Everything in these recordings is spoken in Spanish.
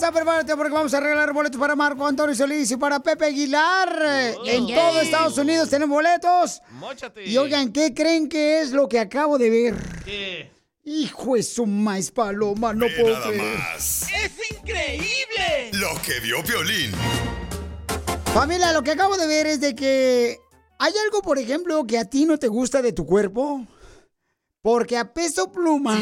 Hermosa, prepárate porque vamos a regalar boletos para Marco Antonio Solís y para Pepe Aguilar. en Yay. todo Estados Unidos tenemos boletos. Móchate. Y oigan, ¿qué creen que es lo que acabo de ver? ¿Qué? Hijo de su maíz paloma, no Ve puedo nada creer. más. ¡Es increíble! Lo que vio Piolín. Familia, lo que acabo de ver es de que hay algo, por ejemplo, que a ti no te gusta de tu cuerpo. Porque a peso pluma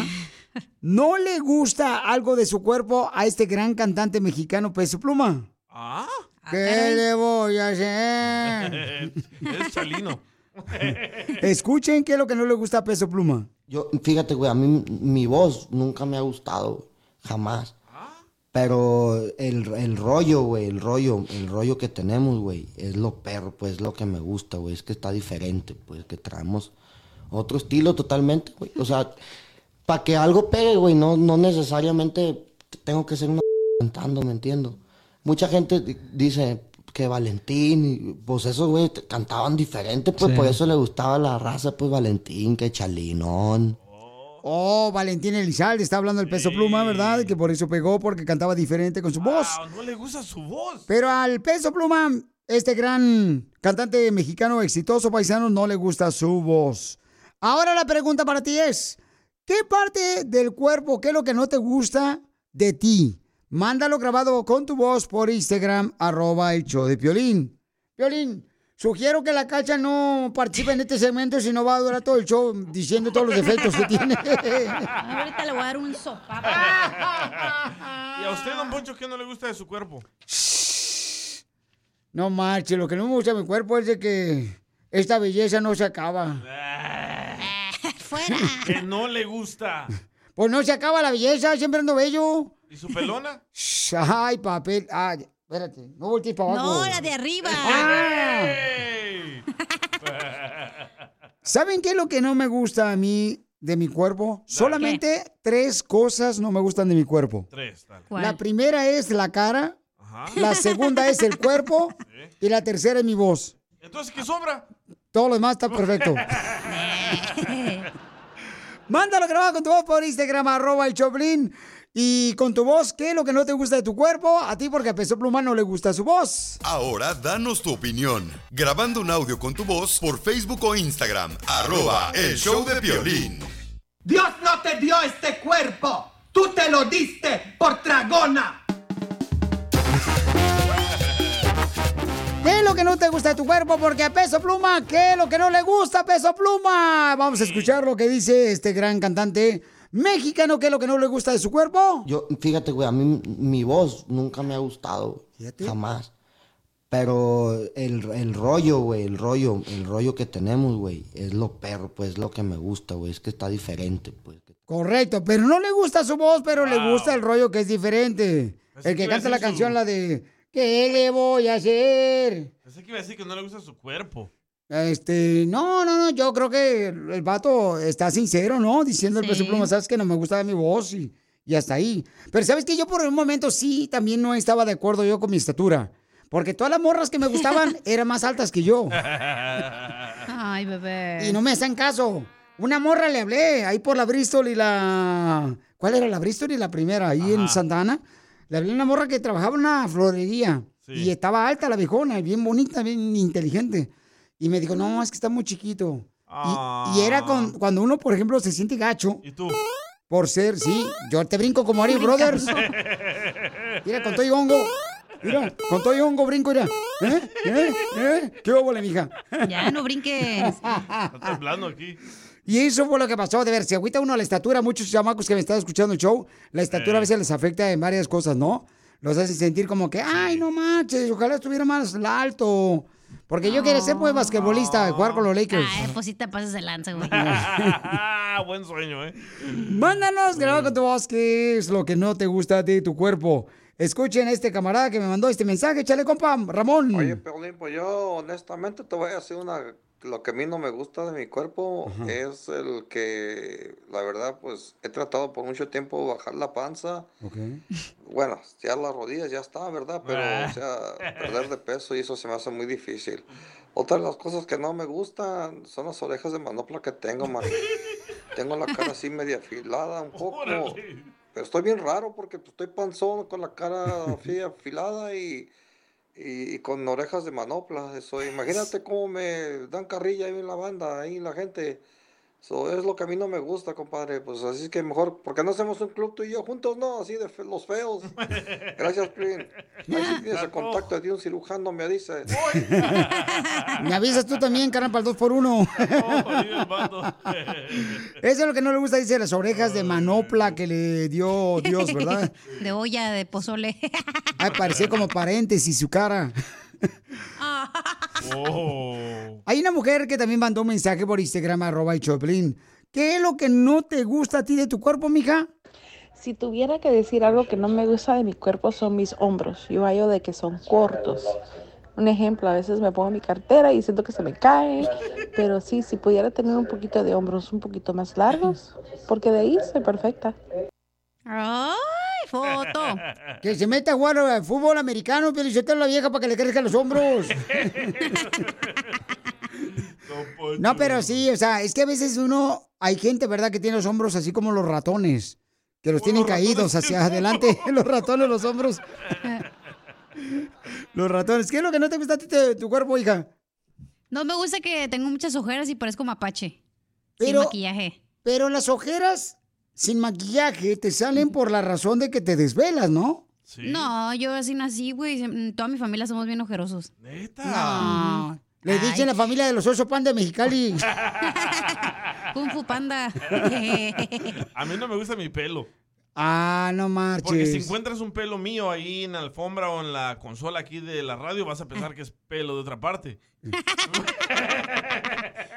no le gusta algo de su cuerpo a este gran cantante mexicano Peso Pluma. ¿Ah? ¿Qué le voy a hacer? es Chalino. Escuchen qué es lo que no le gusta a Peso Pluma. Yo, fíjate, güey, a mí mi voz nunca me ha gustado, jamás. Pero el, el rollo, güey, el rollo, el rollo que tenemos, güey, es lo perro, pues, lo que me gusta, güey, es que está diferente, pues, que traemos otro estilo totalmente, güey. O sea, para que algo pegue, güey, no, no necesariamente tengo que ser una cantando, ¿me entiendo? Mucha gente di- dice que Valentín, y, pues esos, güey, cantaban diferente, pues, Sí. por eso le gustaba la raza, pues, Valentín, que Chalinón. Oh, Valentín Elizalde está hablando del Peso Pluma, ¿verdad? Que por eso pegó, porque cantaba diferente con su voz. No le gusta su voz. Pero al Peso Pluma, este gran cantante mexicano exitoso paisano, no le gusta su voz. Ahora la pregunta para ti es, ¿qué parte del cuerpo, qué es lo que no te gusta de ti? Mándalo grabado con tu voz por Instagram, arroba el show de Piolín. Piolín, sugiero que la cacha no participe en este segmento, si no va a durar todo el show diciendo todos los defectos que tiene. Ahorita le voy a dar un sopapo. ¿Y a usted, don Poncho, qué no le gusta de su cuerpo? No marche, lo que no me gusta de mi cuerpo es de que esta belleza no se acaba. ¡Fuera! Que no le gusta. Pues no se acaba la belleza, siempre ando bello. ¿Y su pelona? Ay, papel. Ay, espérate, no voltees para abajo. No, la de arriba. Ah. ¿Saben qué es lo que no me gusta a mí de mi cuerpo? Solamente tres cosas no me gustan de mi cuerpo. Tres, dale. ¿Cuál? La primera es la cara, Ajá. la segunda es el cuerpo y la tercera es mi voz. Entonces, ¿qué sobra? Todo lo demás está perfecto. Mándalo grabado con tu voz por Instagram, arroba el Choplin. Y con tu voz, ¿qué es lo que no te gusta de tu cuerpo? A ti porque a Peso Pluma no le gusta su voz. Ahora danos tu opinión. Grabando un audio con tu voz por Facebook o Instagram. Arroba el show de Piolín. Dios no te dio este cuerpo. Tú te lo diste por tragona. ¿Qué es lo que no te gusta de tu cuerpo? Porque a Peso Pluma, ¿qué es lo que no le gusta a Peso Pluma? Vamos a escuchar lo que dice este gran cantante mexicano, ¿qué es lo que no le gusta de su cuerpo? Yo, fíjate, güey, a mí mi voz nunca me ha gustado. Fíjate. Jamás. Pero el, el rollo, güey, el rollo, el rollo que tenemos, güey, es lo perro, pues, lo que me gusta, güey, es que está diferente, pues. Correcto, pero no le gusta su voz, pero le gusta el rollo que es diferente. Pensé El que canta la su- canción, la de ¿Qué le voy a hacer? Pensé que iba a decir que no le gusta su cuerpo. Este, no, no, no, yo creo que el, vato está sincero, ¿no? Diciendo el Sí. peso pluma, sabes que no me gustaba mi voz y, y hasta ahí. Pero sabes que yo por un momento sí también no estaba de acuerdo yo con mi estatura. Porque todas las morras que me gustaban eran más altas que yo. Ay, bebé. Y no me hacen caso. Una morra le hablé ahí por la Bristol y la. ¿Cuál era la Bristol y la primera? Ahí en Ajá. Santa Ana. Le hablé a una morra que trabajaba en una florería. Y estaba alta la viejona, bien bonita, bien inteligente. Y me dijo, no, es que está muy chiquito. Y, y era con, cuando uno, por ejemplo, se siente gacho. ¿Y tú? Por ser, sí. Yo te brinco como Ari Brothers. Mira, con todo y hongo. Mira, con todo y hongo brinco, mira. ¿Eh? ¿Eh? ¿Eh? ¿Qué óvole, mija? Ya, no brinques. Está temblando aquí. Y eso fue lo que pasó, de ver, si agüita uno la estatura, muchos chamacos que me están escuchando el show, la estatura a veces les afecta en varias cosas, ¿no? Los hace sentir como que, ay, no manches, ojalá estuviera más alto. Porque yo quería ser pues basquetbolista, jugar con los Lakers. Ay, pues sí te pasas de lanza, güey. Buen sueño, ¿eh? Mándanos, graba con tu voz, qué es lo que no te gusta de tu cuerpo. Escuchen a este camarada que me mandó este mensaje, échale compa, Ramón. Oye, Piolín, pues yo honestamente te voy a decir una... Lo que a mí no me gusta de mi cuerpo es el que, la verdad, pues he tratado por mucho tiempo bajar la panza. Bueno, ya las rodillas ya está, ¿verdad? Pero, o sea, perder de peso y eso se me hace muy difícil. Otra de las cosas que no me gustan son las orejas de manopla que tengo, man. Tengo la cara así media afilada un poco. Pero estoy bien raro porque pues, estoy panzón con la cara así afilada y, y, y con orejas de manopla. Eso, imagínate cómo me dan carrilla ahí en la banda, ahí la gente. Eso es lo que a mí no me gusta, compadre. Pues así es que mejor, porque no hacemos un club tú y yo juntos, no, así de fe- los feos. Gracias, Plin. Ahí si tienes el contacto de un cirujano, me dices. Me avisas tú también, carnal, para el 2 por 1 Eso es lo que no le gusta, dice, las orejas de manopla que le dio Dios, ¿verdad? De olla, de pozole. Ay, parecía como paréntesis su cara. Hay una mujer que también mandó un mensaje por Instagram, arroba y Choplin. ¿Qué es lo que no te gusta a ti de tu cuerpo, mija? Si tuviera que decir algo que no me gusta de mi cuerpo son mis hombros. Yo hallo de que son cortos. Un ejemplo, a veces me pongo mi cartera y siento que se me cae, pero sí, si pudiera tener un poquito de hombros un poquito más largos, porque de ahí soy perfecta. ¡Ay, foto! Que se meta a jugar al fútbol americano, pero la vieja para que le crezcan los hombros. No, pero sí, o sea, es que a veces uno, hay gente, ¿verdad?, que tiene los hombros así como los ratones, que los tienen caídos hacia adelante, los ratones, los hombros. Los ratones. ¿Qué es lo que no te gusta a ti de tu cuerpo, hija? No me gusta que tengo muchas ojeras y parezco mapache. Pero- Sin maquillaje. Pero las ojeras sin maquillaje te salen por la razón de que te desvelas, ¿no? No, yo así nací, güey. Se- Toda mi familia somos bien ojerosos. No. Le dicen la familia de los oso panda de Mexicali. Kung Fu Panda. A mí no me gusta mi pelo. Ah, no marches. Porque si encuentras un pelo mío ahí en la alfombra o en la consola aquí de la radio, vas a pensar que es pelo de otra parte.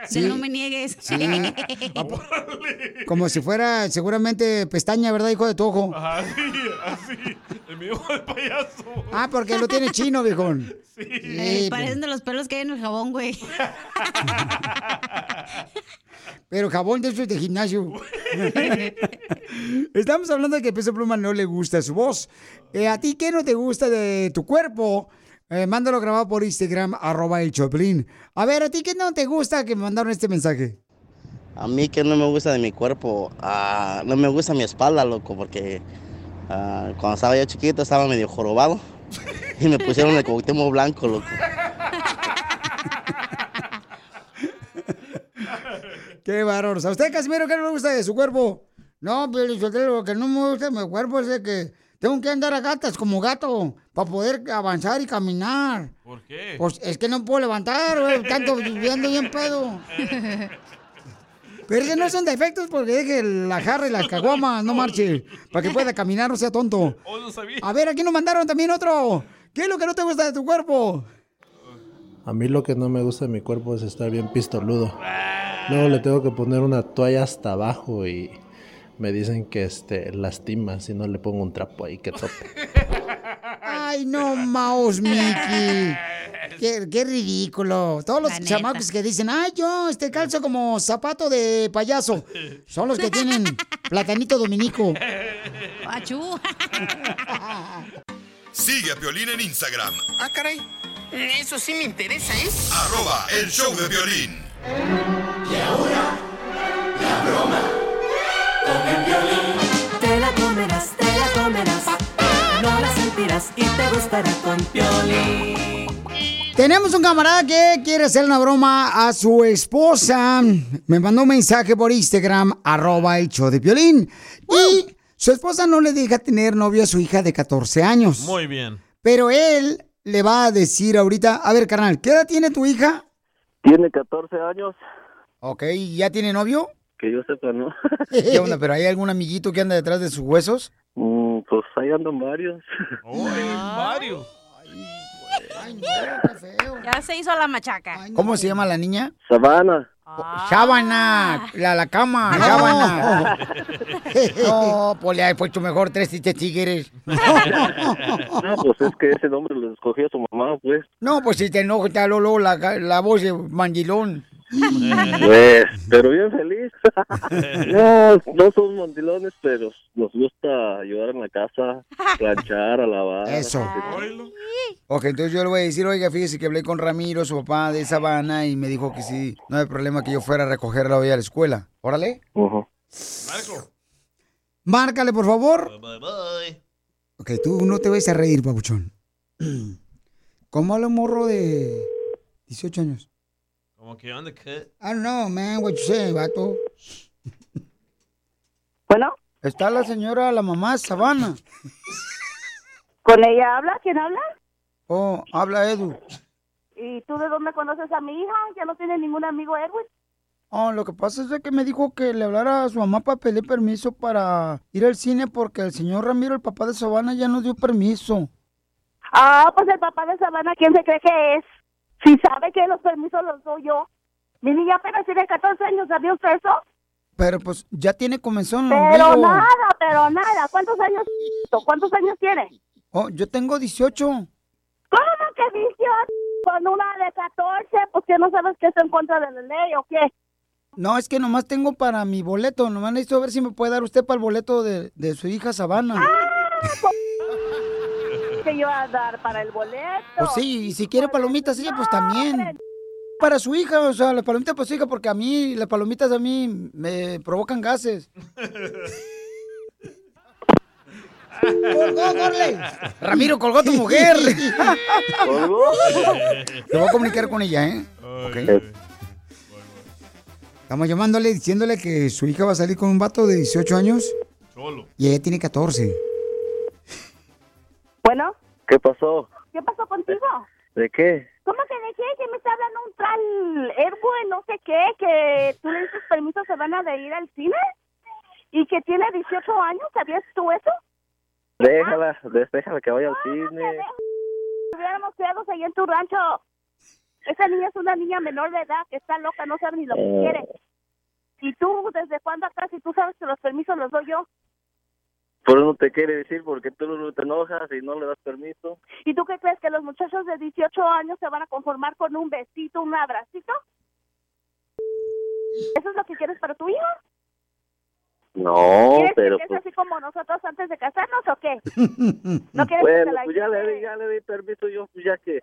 Sí. No me niegues. Sí. Como si fuera seguramente pestaña, ¿verdad, hijo de tu ojo? Así, así. El mi ojo de payaso. Ah, porque lo tiene chino, viejón. Eh, Sí, parecen de los pelos que hay en el jabón, güey. pero jabón de esos de gimnasio. Estamos hablando de que Peso Pluma no le gusta su voz. Eh, ¿A ti qué no te gusta de tu cuerpo? Eh, mándalo grabado por Instagram, arroba el Choplin. A ver, ¿a ti qué no te gusta que me mandaron este mensaje? A mí que no me gusta de mi cuerpo, ah, no me gusta mi espalda, loco, porque ah, cuando estaba yo chiquito estaba medio jorobado y me pusieron el Cuauhtémoc blanco, loco. Qué bárbaros. ¿A usted, Casimiro, qué no le gusta de su cuerpo? No, pero lo que no me gusta de mi cuerpo es de que tengo que andar a gatas como gato para poder avanzar y caminar. ¿Por qué? Pues es que no puedo levantar, güey, tanto viviendo bien pedo. Pero esos no son defectos porque deje la jarra y las caguamas, no marche, para que pueda caminar, no sea tonto. Oh, no sabía. A ver, aquí nos mandaron también otro. ¿Qué es lo que no te gusta de tu cuerpo? A mí lo que no me gusta de mi cuerpo es estar bien pistoludo. Luego le tengo que poner una toalla hasta abajo y me dicen que este lastima si no le pongo un trapo ahí que tope. Ay, no, Maus, Mickey. Qué, qué ridículo. Todos los chamacos que dicen, ay, yo este calzo como zapato de payaso. Son los que tienen platanito dominico. Achú. Sigue a Piolín en Instagram, Ah, caray. Eso sí me interesa, ¿eh? arroba el show de violín. Y ahora, la broma con el violín. Te la comerás, te la comerás. No la sentirás y te gustará con Piolín. Tenemos un camarada que quiere hacer una broma a su esposa. Me mandó un mensaje por Instagram, arroba el show de violín. Y su esposa no le deja tener novio a su hija de 14 años. Muy bien. Pero él le va a decir ahorita, a ver, carnal, ¿qué edad tiene tu hija? Tiene 14 años. Ok, ¿y ¿ya tiene novio? Que yo sepa, ¿no? ¿Qué onda? ¿Pero hay algún amiguito que anda detrás de sus huesos? Mm, pues ahí andan varios. Mario. Ya se hizo la machaca. ¿Cómo se llama la niña? Sabana. Sábana, la, la cama, sábana. No, pues le ha puesto mejor tres tigres. No, pues es que ese nombre lo escogió su mamá, pues. No, pues si te enoja, te hablo luego la, la voz de mandilón. Pues, pero bien feliz. No, no somos mandilones, pero nos gusta ayudar en la casa, planchar, a lavar. Eso. Ok, entonces yo le voy a decir, oiga, fíjese que hablé con Ramiro, su papá de Sabana, y me dijo que sí, no hay problema que yo fuera a recogerla hoy a la escuela. Órale. Márcale, por favor. Ok, tú no te vayas a reír, papuchón. ¿Cómo habla un morro de 18 años? Que on the cut. I don't know, man, what you say, vato. Bueno. Está la señora, la mamá Sabana. ¿Con ella habla? ¿Quién habla? Oh, habla Edu. ¿Y tú de dónde conoces a mi hija? ¿Ya no tiene ningún amigo Edwin? Oh, lo que pasa es de que me dijo que le hablara a su mamá para pedir permiso para ir al cine porque el señor Ramiro, el papá de Sabana, ya nos dio permiso. Ah, pues el papá de Sabana, ¿quién se cree que es? Si sabe que los permisos los doy yo. Mi niña apenas tiene 14 años, ¿sabía usted eso? Pero pues ya tiene comezón. Pero ombligo. nada, pero nada. ¿Cuántos años? ¿Cuántos años tiene? Oh, yo tengo 18. ¿Cómo que 18? Con una de 14, pues que no sabes que está en contra de la ley o qué. No, es que nomás tengo para mi boleto. Nomás necesito ver si me puede dar usted para el boleto de, de su hija Sabana. Que yo a dar para el boleto. Pues sí, y si quiere palomitas ella, pues también. Para su hija, o sea, las palomitas para su hija, porque a mí, las palomitas a mí me provocan gases. ¡Colgó, Gorley! Ramiro, colgó a tu mujer. ¿Colgó? Te voy a comunicar con ella, ¿eh? Ok. Estamos llamándole, diciéndole que su hija va a salir con un vato de 18 años Solo. y ella tiene 14. Bueno, ¿Qué pasó? ¿qué pasó contigo? ¿De qué? ¿Cómo que de qué? Que me está hablando un tal Erwin, no sé qué, que tú le dices permiso a Sabana de ir al cine y que tiene 18 años, ¿sabías tú eso? Déjala, déjala que vaya al cine. Hubiéramos quedado ahí en tu rancho. Esa niña es una niña menor de edad que está loca, no sabe ni lo que Eh. quiere. ¿Y tú desde cuándo acá si tú sabes que los permisos los doy yo? Pero no te quiere decir porque tú no te enojas y no le das permiso. ¿Y tú qué crees que los muchachos de 18 años se van a conformar con un besito, un abracito? ¿Eso es lo que quieres para tu hija? No, ¿Quieres pero que pues... es así como nosotros antes de casarnos o qué? ¿No quieres que te la pues ya le di, ya le di permiso yo, pues ya que...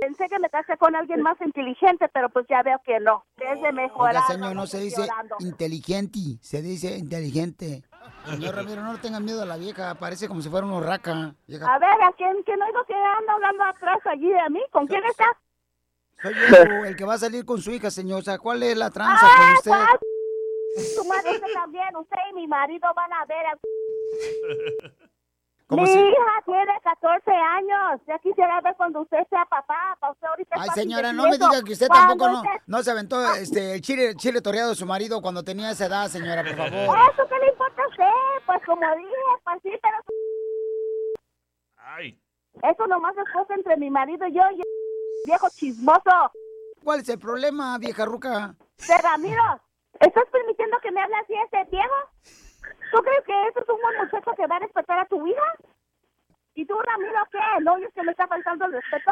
Pensé que me casé con alguien más inteligente, pero pues ya veo que no. Es de mejorar. Oiga, señor, no se dice llorando. inteligente, se dice inteligente. Señor Ramiro, no le tenga miedo a la vieja, parece como si fuera una raca. Vieja, A ver, ¿a quién, quién oigo que anda hablando atrás allí de mí? ¿Con quién estás? soy yo, el que va a salir con su hija, señor. O sea, ¿cuál es la tranza Ah, con usted? Tu marido también, usted y mi marido van a ver. a- ¿Cómo mi se- hija tiene 14 años. Ya quisiera ver cuando usted sea papá. Para usted ahorita es Ay, señora, no me diga que usted tampoco no, usted- no se aventó este, el chile, chile toreado de su marido cuando tenía esa edad, señora, por favor. ¿Eso qué le importa a usted? Pues como dije, pues sí, pero... Ay. Eso nomás es cosa entre mi marido y yo y el viejo chismoso. ¿Cuál es el problema, vieja ruca? De Ramiro, ¿estás permitiendo que me hable así este viejo? ¿Tú crees que eso es un buen muchacho que va a respetar a tu hija? ¿Y tú, Ramiro, qué? ¿No oyes que me está faltando el respeto?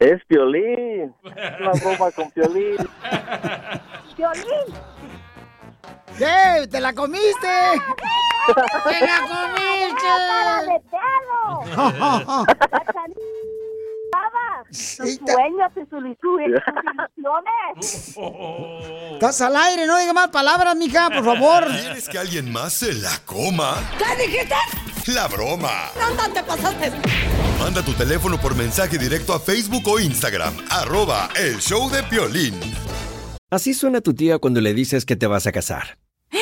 Es Piolín. Una broma con Piolín. Violín. ¡Eh! ¡Te la comiste! ¡Te la ¡Cara de perro! Baba, tus sueños y sus ilusiones. Estás al aire, no diga más palabras, mija, por favor. ¿Quieres que alguien más se la coma? ¿Qué dijiste? la broma. ¡No te pasaste! Manda tu teléfono por mensaje directo a Facebook o Instagram, arroba el show de Piolín. Así suena tu tía cuando le dices que te vas a casar.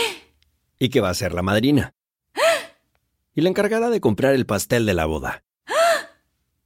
Y que va a ser la madrina. Y la encargada de comprar el pastel de la boda.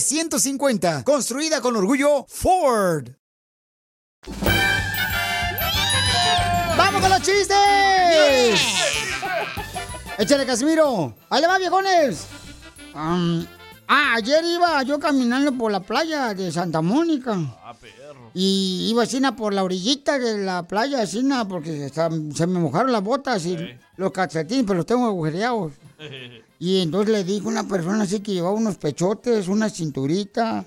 F-150. Construida con orgullo Ford. ¡Vamos con los chistes! Échale, Casimiro. Ahí le va, viejones. Ah, ayer iba yo caminando por la playa de Santa Mónica. Y iba así na, por la orillita de la playa, así na, porque se me mojaron las botas y los calcetines, pero los tengo agujereados. Y entonces le dijo una persona así que llevaba unos pechotes, una cinturita.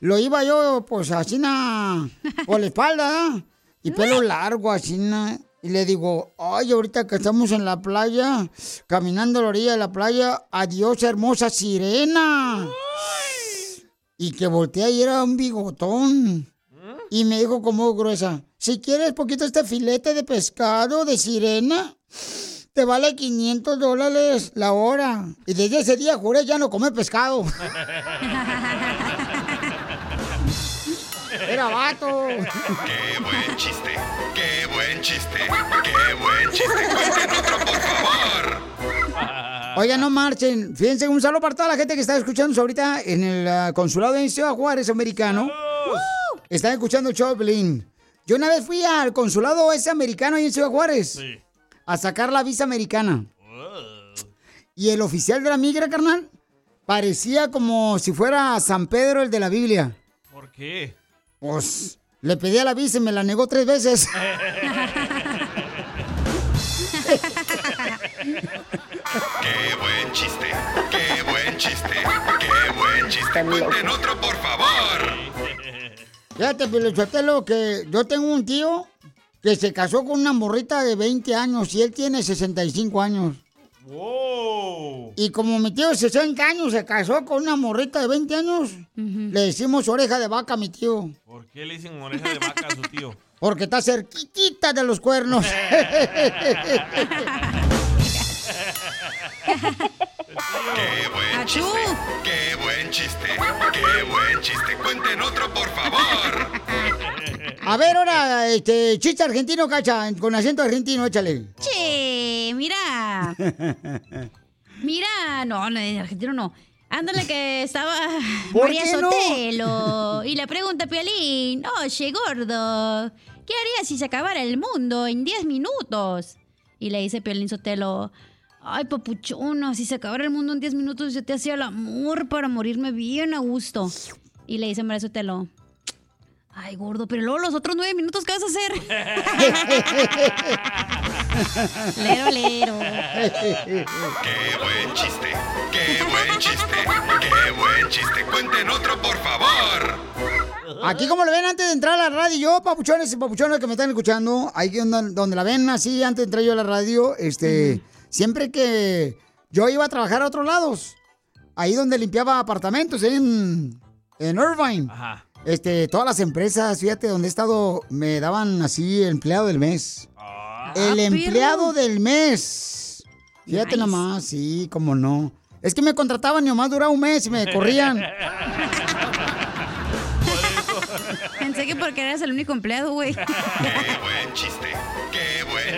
Lo iba yo, pues, así na, por la espalda, y pelo largo, así na. Y le digo, ay, ahorita que estamos en la playa, caminando a la orilla de la playa, adiós, hermosa sirena. Y que voltea y era un bigotón. Y me dijo como gruesa, si quieres poquito este filete de pescado de sirena, te vale 500 dólares la hora. Y desde ese día juré ya no comer pescado. Era vato. ¡Qué buen chiste! ¡Qué buen chiste! ¡Qué buen chiste! ¡Cuenten otro, por favor! Oiga, no marchen. Fíjense, un saludo para toda la gente que está escuchando ahorita en el ah, consulado de Ciudad Juárez americano. Están escuchando Pelín. Yo una vez fui al consulado ese americano ahí en Ciudad Juárez a sacar la visa americana. Y el oficial de la migra, carnal, parecía como si fuera San Pedro el de la Biblia. ¿Por qué? Pues le pedí a la visa y me la negó tres veces. ¡Qué buen chiste! ¡Qué buen chiste! ¡Qué buen chiste! ¡Cuenten otro, por favor! Fíjate, Pelichotelo, que yo tengo un tío que se casó con una morrita de 20 años y él tiene 65 años. ¡Wow! Y como mi tío de 60 años se casó con una morrita de 20 años, le decimos oreja de vaca a mi tío. ¿Por qué le dicen oreja de vaca a su tío? Porque está cerquitita de los cuernos. ¡Qué buen chiste! ¡Qué buen chiste! ¡Qué buen chiste! ¡Cuenten otro, por favor! A ver, ahora, este, chiste argentino, cacha, con acento argentino, échale. Che, mira. Mira, no, no, en argentino no. Ándale que estaba ¿Por María no? Sotelo. Y le pregunta a Piolín, oye, gordo, ¿qué harías si se acabara el mundo en 10 minutos? Y le dice Piolín Sotelo, ay, papuchono, si se acabara el mundo en 10 minutos yo te hacía el amor para morirme bien a gusto. Y le dice María Sotelo, ay, gordo, pero luego los otros 9 minutos, ¿qué vas a hacer? lero, lero. ¡Qué buen chiste! ¡Qué buen chiste! ¡Qué buen chiste! ¡Cuenten otro, por favor! Aquí como lo ven antes de entrar a la radio, yo, papuchones y papuchonas que me están escuchando, ahí donde, donde la ven así antes de entrar yo a la radio, este, siempre que yo iba a trabajar a otros lados, ahí donde limpiaba apartamentos, ahí en en Irvine, Ajá. este, todas las empresas, fíjate, donde he estado, me daban así empleado del mes. el Ah, empleado perro. del mes. Fíjate Nice. nomás, sí, como no. Es que me contrataban y nomás duraba un mes y me corrían. Pensé que porque eras el único empleado, güey. ¡Qué buen chiste!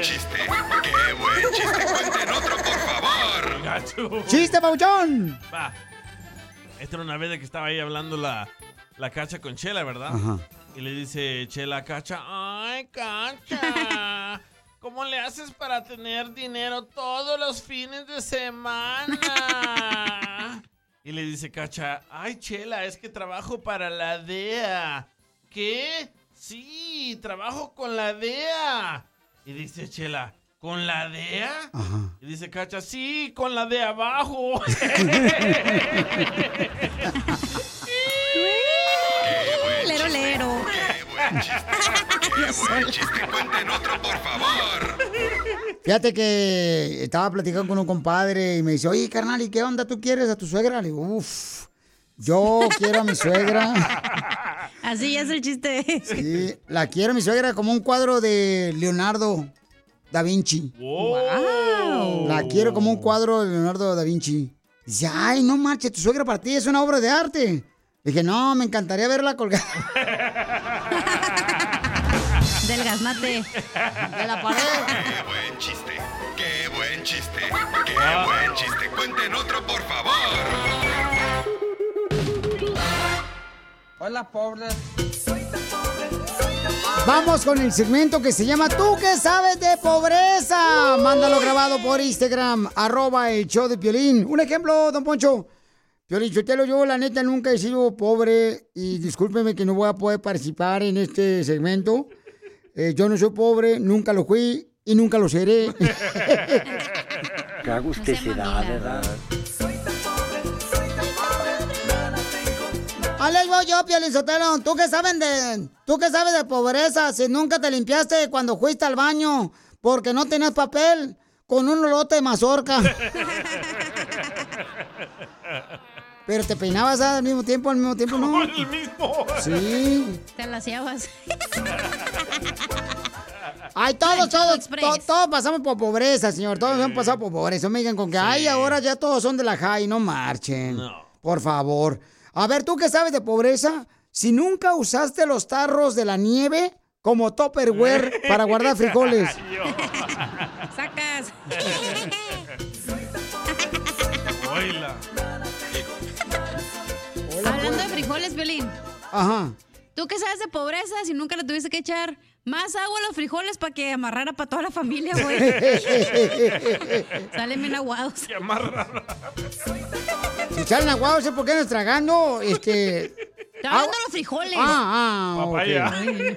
¡Qué buen chiste! ¡Qué buen chiste! ¡Cuenten otro, por favor! ¡Chiste, Pauchón! Va. Esta era una vez de que estaba ahí hablando la, la cacha con Chela, ¿verdad? Ajá. Y le dice Chela a Cacha, ¡ay, Cacha! ¿Cómo le haces para tener dinero todos los fines de semana? Y le dice Cacha, ¡ay, Chela, es que trabajo para la DEA! ¿Qué? Sí, trabajo con la DEA. Y dice Chela, ¿con la DEA? Y dice Cacha, sí, con la de abajo. Lero, lero. ¡Qué buen chiste! ¡Cuenten otro, por favor! Fíjate que estaba platicando con un compadre y me dice, oye, carnal, ¿y qué onda tú quieres a tu suegra? Le digo, uff, yo quiero a mi suegra. Así es el chiste. Sí, la quiero a mi suegra como un cuadro de Leonardo da Vinci. Wow. La quiero como un cuadro de Leonardo da Vinci. Dice, ay, no marches, tu suegra para ti es una obra de arte. Dije, no, me encantaría verla colgada. Del gaznate. De la pared. ¡Qué buen chiste! ¡Qué buen chiste! ¡Qué buen chiste! ¡Cuenten otro, por favor! Hola, pobre. Vamos con el segmento que se llama ¿Tú qué sabes de pobreza? Mándalo grabado por Instagram, arroba el show de Piolín. Un ejemplo, don Poncho. Piolín, Sotelo, yo la neta nunca he sido pobre y discúlpeme que no voy a poder participar en este segmento. Eh, yo no soy pobre, nunca lo fui y nunca lo seré. Qué agusticidad, ¿verdad? Ahí voy yo, Piolín Sotelo. ¿Tú qué sabes de, tú qué sabes de pobreza si nunca te limpiaste cuando fuiste al baño porque no tenías papel con un lote de mazorca? Pero te peinabas al mismo tiempo, al mismo tiempo, ¿no? el mismo. Sí. Te laseabas. Ay, todos, todos, to- todos pasamos por pobreza, señor. Todos hemos pasado por pobreza. No me digan con que, ay, ahora ya todos son de la high. No marchen. Por favor. A ver, ¿tú qué sabes de pobreza? Si nunca usaste los tarros de la nieve como Tupperware para guardar frijoles. Sacas. Oíla. Hablando de frijoles, Violín. Ajá. ¿Tú qué sabes de pobreza si nunca le tuviste que echar más agua a los frijoles para que amarrara para toda la familia, güey? Salen bien aguados. Se amarra. Si salen aguados, ¿sé por qué nos tragando? Este. Te hablando de los frijoles. Ah, ah. Papaya.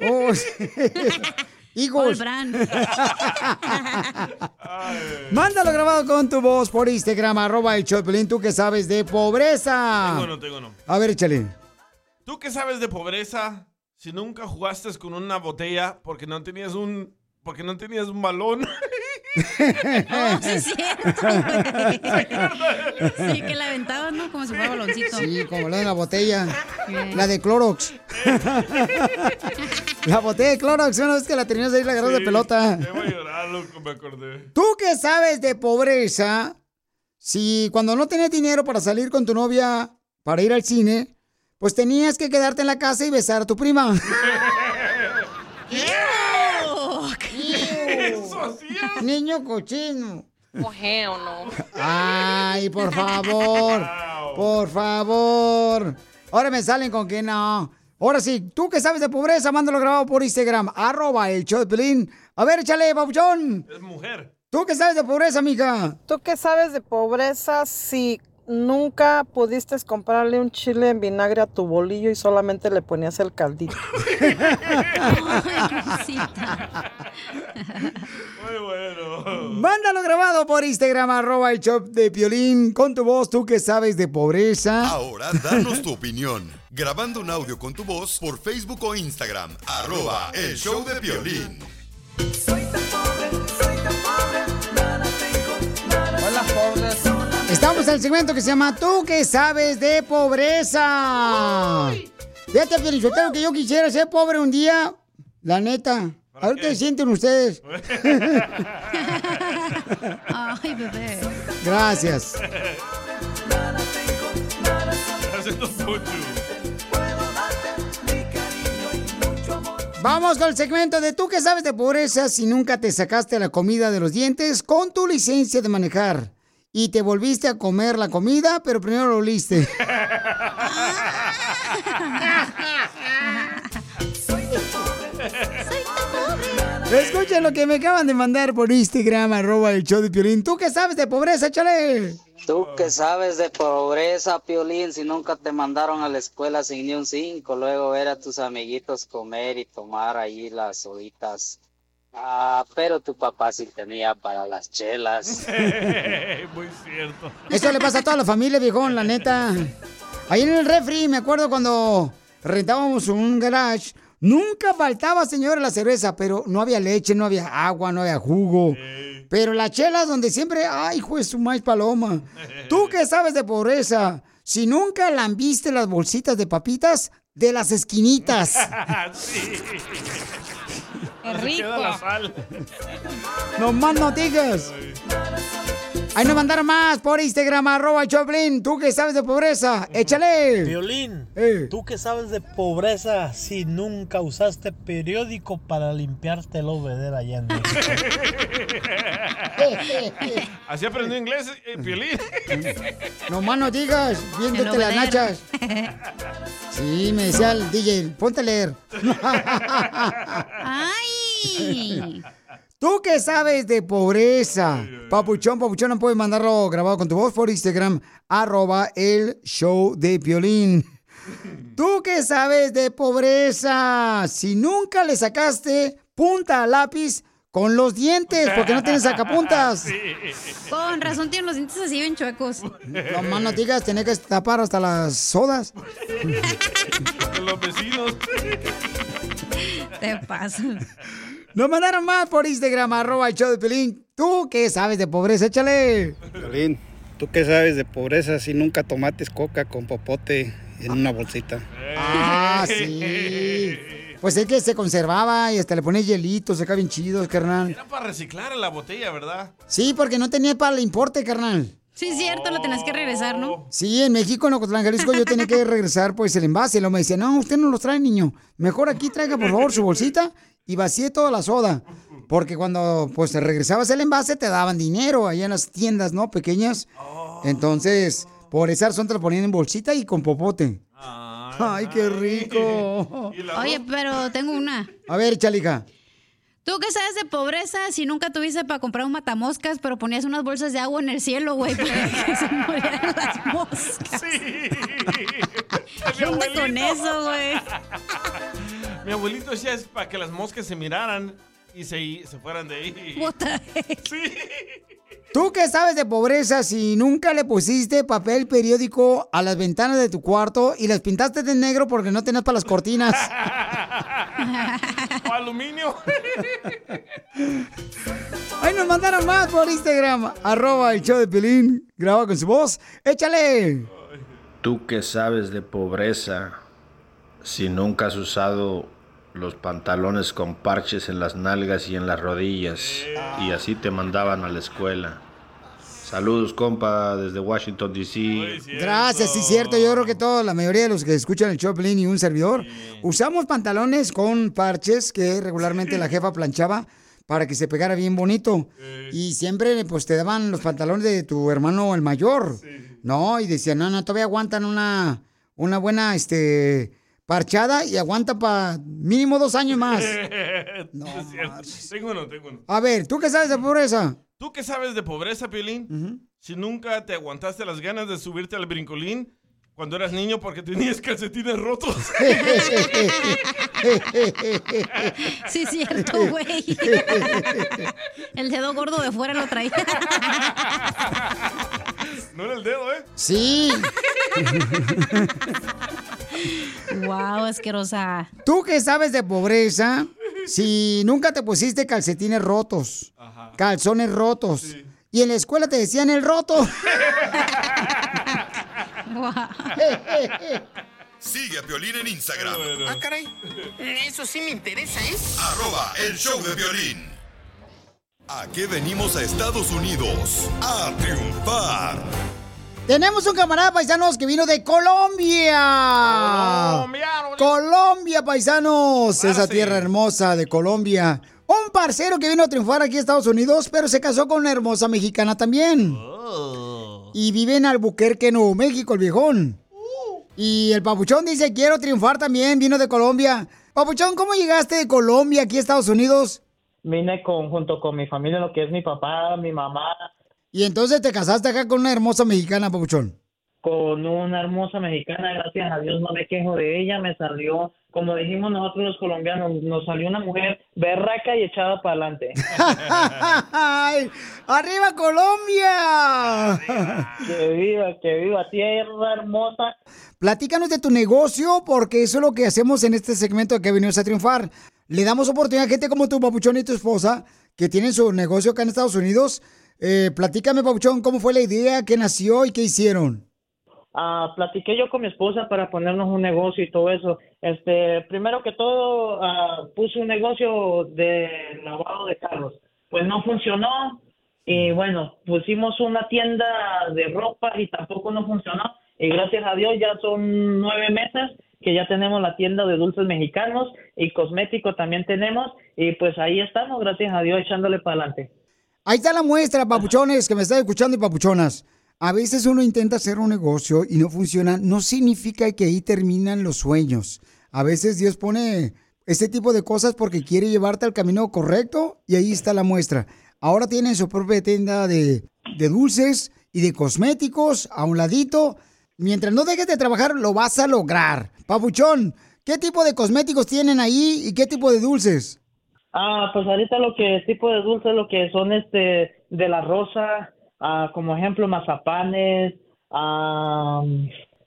Oh, sí. Higos. Mándalo grabado con tu voz por Instagram, arroba el Choplin, tú que sabes de pobreza. Tengo uno, tengo uno. A ver, échale. ¿Tú qué sabes de pobreza si nunca jugaste con una botella porque no tenías un porque no tenías un balón? Oh, sí, es cierto, güey. Sí, que la aventaban, ¿no? Como si fuera baloncito. Sí, como la de la botella. La de Clorox. la botella de Clorox, una vez que la tenías ahí, la agarras de pelota. Me voy a llorar, loco, me acordé. ¿Tú qué sabes de pobreza? Si cuando no tenías dinero para salir con tu novia para ir al cine, pues tenías que quedarte en la casa y besar a tu prima. Eso. Niño cochino. Mujer o no. Ay, por favor. Por favor. Ahora me salen con que no. Ahora sí, tú que sabes de pobreza, mándalo grabado por Instagram, arroba el show de Pelín. A ver, échale, papuchón. Es mujer. ¿Tú qué sabes de pobreza, mija? ¿Tú qué sabes de pobreza si nunca pudiste comprarle un chile en vinagre a tu bolillo y solamente le ponías el caldito? Muy bueno. Mándalo grabado por Instagram, arroba el show de Piolín, con tu voz, tú que sabes de pobreza. Ahora, danos tu opinión. Grabando un audio con tu voz por Facebook o Instagram. Arroba el show de violín. Hola, Estamos en el segmento que se llama Tú que sabes de pobreza. Fíjate, Pielichotero, que yo quisiera ser pobre un día. La neta. A ver qué sienten ustedes. Ay, bebé. Gracias. Vamos con el segmento de Tú que sabes de pobreza si nunca te sacaste la comida de los dientes con tu licencia de manejar. Y te volviste a comer la comida, pero primero lo oliste. Escuchen lo que me acaban de mandar por Instagram, arroba el show de Piolín. ¿Tú qué sabes de pobreza, chale? Tú que sabes de pobreza, Piolín, si nunca te mandaron a la escuela sin ni un cinco, luego ver a tus amiguitos comer y tomar ahí las solitas. Ah, pero tu papá sí tenía para las chelas. Muy cierto. Eso le pasa a toda la familia, viejón, la neta. Ahí en el refri, me acuerdo cuando rentábamos un garage, nunca faltaba, señora, la cerveza, pero no había leche, no había agua, no había jugo. Pero las chelas donde siempre, ay, juez, su maíz paloma. ¿Tú qué sabes de pobreza? Si nunca lambiste las bolsitas de papitas de las esquinitas. sí. Se queda la sal. No más no digas. Ahí nos mandaron más por Instagram, arroba Choplin. ¿Tú qué sabes de pobreza? Échale. Violín, ¿tú qué sabes de pobreza si nunca usaste periódico para limpiarte el obedero allá en? Así aprendió inglés, eh, Piolín. No más no digas, viéndote las nachas. Sí, me decía el DJ, ponte a leer. ¡Ay! ¿Tú qué sabes de pobreza? Papuchón, papuchón, no puedes mandarlo grabado con tu voz por Instagram, arroba el show de violín. ¿Tú qué sabes de pobreza? Si nunca le sacaste punta al lápiz con los dientes, porque no tienes sacapuntas. Con razón tienen los dientes así bien chuecos. No más no digas, tenés que tapar hasta las sodas. Los vecinos. Te paso. Nos mandaron más por Instagram, arroba el show de Pelín. ¿Tú qué sabes de pobreza? Échale. Violín, ¿tú qué sabes de pobreza si nunca tomates coca con popote en una bolsita? Ah, sí. Pues es que se conservaba y hasta le ponía hielitos, acá bien chidos, carnal. Era para reciclar la botella, ¿verdad? Sí, porque no tenía para el importe, carnal. Sí, es cierto, lo tenés que regresar, ¿no? Sí, en México, en Ocotlán, Jalisco, yo tenía que regresar pues el envase. Y luego me decía, no, usted no los trae, niño. Mejor aquí traiga, por favor, su bolsita y vacíe toda la soda. Porque cuando pues te regresabas el envase, te daban dinero allá en las tiendas, ¿no? Pequeñas. Entonces, por esa razón te lo ponían en bolsita y con popote. Ay, qué rico. Oye, pero tengo una. A ver, chalija. ¿Tú qué sabes de pobreza si nunca tuviste para comprar un matamoscas, pero ponías unas bolsas de agua en el cielo, güey, para que se murieran las moscas? ¿Qué onda con eso, güey? Mi abuelito decía es para que las moscas se miraran y se, se fueran de ahí. Sí. ¿Tú qué sabes de pobreza si nunca le pusiste papel periódico a las ventanas de tu cuarto y las pintaste de negro porque no tenías para las cortinas? o aluminio. Ahí nos mandaron más por Instagram, arroba el show de Pelín, graba con su voz. ¡Échale! Tú que sabes de pobreza, si nunca has usado los pantalones con parches en las nalgas y en las rodillas, y así te mandaban a la escuela. Saludos, compa, desde Washington, D.C. Gracias, sí, cierto. Yo creo que toda la mayoría de los que escuchan el Pelín y un servidor, usamos pantalones con parches que regularmente la jefa planchaba para que se pegara bien bonito. Y siempre pues te daban los pantalones de tu hermano el mayor. No, y decían, no, no, todavía aguantan una, una buena este, parchada y aguanta para mínimo dos años más. No, tengo uno, tengo uno. A ver, ¿tú qué sabes de pobreza? ¿Tú qué sabes de pobreza, Piolín? Si nunca te aguantaste las ganas de subirte al brincolín cuando eras niño porque tenías calcetines rotos. Sí, es cierto, güey. El dedo gordo de fuera lo traía. no era el dedo, ¿eh? Sí. Wow, asquerosa. ¿Tú qué sabes de pobreza si nunca te pusiste calcetines rotos, calzones rotos y en la escuela te decían el roto. Sigue a Piolín en Instagram. Ah, caray. Eso sí me interesa, ¿eh? Arroba el show de violín. ¿A qué venimos a Estados Unidos? A triunfar. Tenemos un camarada paisanos que vino de Colombia. Colombia, paisanos. Esa tierra hermosa de Colombia. Un parcero que vino a triunfar aquí a Estados Unidos, pero se casó con una hermosa mexicana también. Y vive en Albuquerque, Nuevo México, el viejón. Y el papuchón dice, quiero triunfar también, vino de Colombia. Papuchón, ¿cómo llegaste de Colombia aquí a Estados Unidos? Vine con, junto con mi familia, lo que es mi papá, mi mamá, Y entonces te casaste acá con una hermosa mexicana, papuchón. con una hermosa mexicana, gracias a Dios no me quejo de ella, me salió, como dijimos nosotros los colombianos, nos salió una mujer berraca y echada para adelante. ¡Arriba Colombia! que viva, que viva, tierra hermosa. Platícanos de tu negocio, porque eso es lo que hacemos en este segmento de que venimos a triunfar. Le damos oportunidad a gente como tu papuchón y tu esposa, que tienen su negocio acá en Estados Unidos. Eh, platícame, papuchón, cómo fue la idea, qué nació y qué hicieron. Ah, platiqué yo con mi esposa para ponernos un negocio y todo eso. Este, primero que todo, ah, puse un negocio de lavado de carros. Pues no funcionó y bueno, pusimos una tienda de ropa y tampoco no funcionó. Y gracias a Dios ya son nueve meses que ya tenemos la tienda de dulces mexicanos y cosmético también tenemos y pues ahí estamos, gracias a Dios, echándole para adelante. Ahí está la muestra, papuchones, que me están escuchando y papuchonas. A veces uno intenta hacer un negocio y no funciona, no significa que ahí terminan los sueños. A veces Dios pone este tipo de cosas porque quiere llevarte al camino correcto y ahí está la muestra. Ahora tienen su propia tienda de, de dulces y de cosméticos a un ladito. Mientras no dejes de trabajar, lo vas a lograr. Papuchón, ¿qué tipo de cosméticos tienen ahí y qué tipo de dulces? Ah, pues ahorita lo que tipo de dulces lo que son este de la rosa, ah, como ejemplo mazapanes, ah,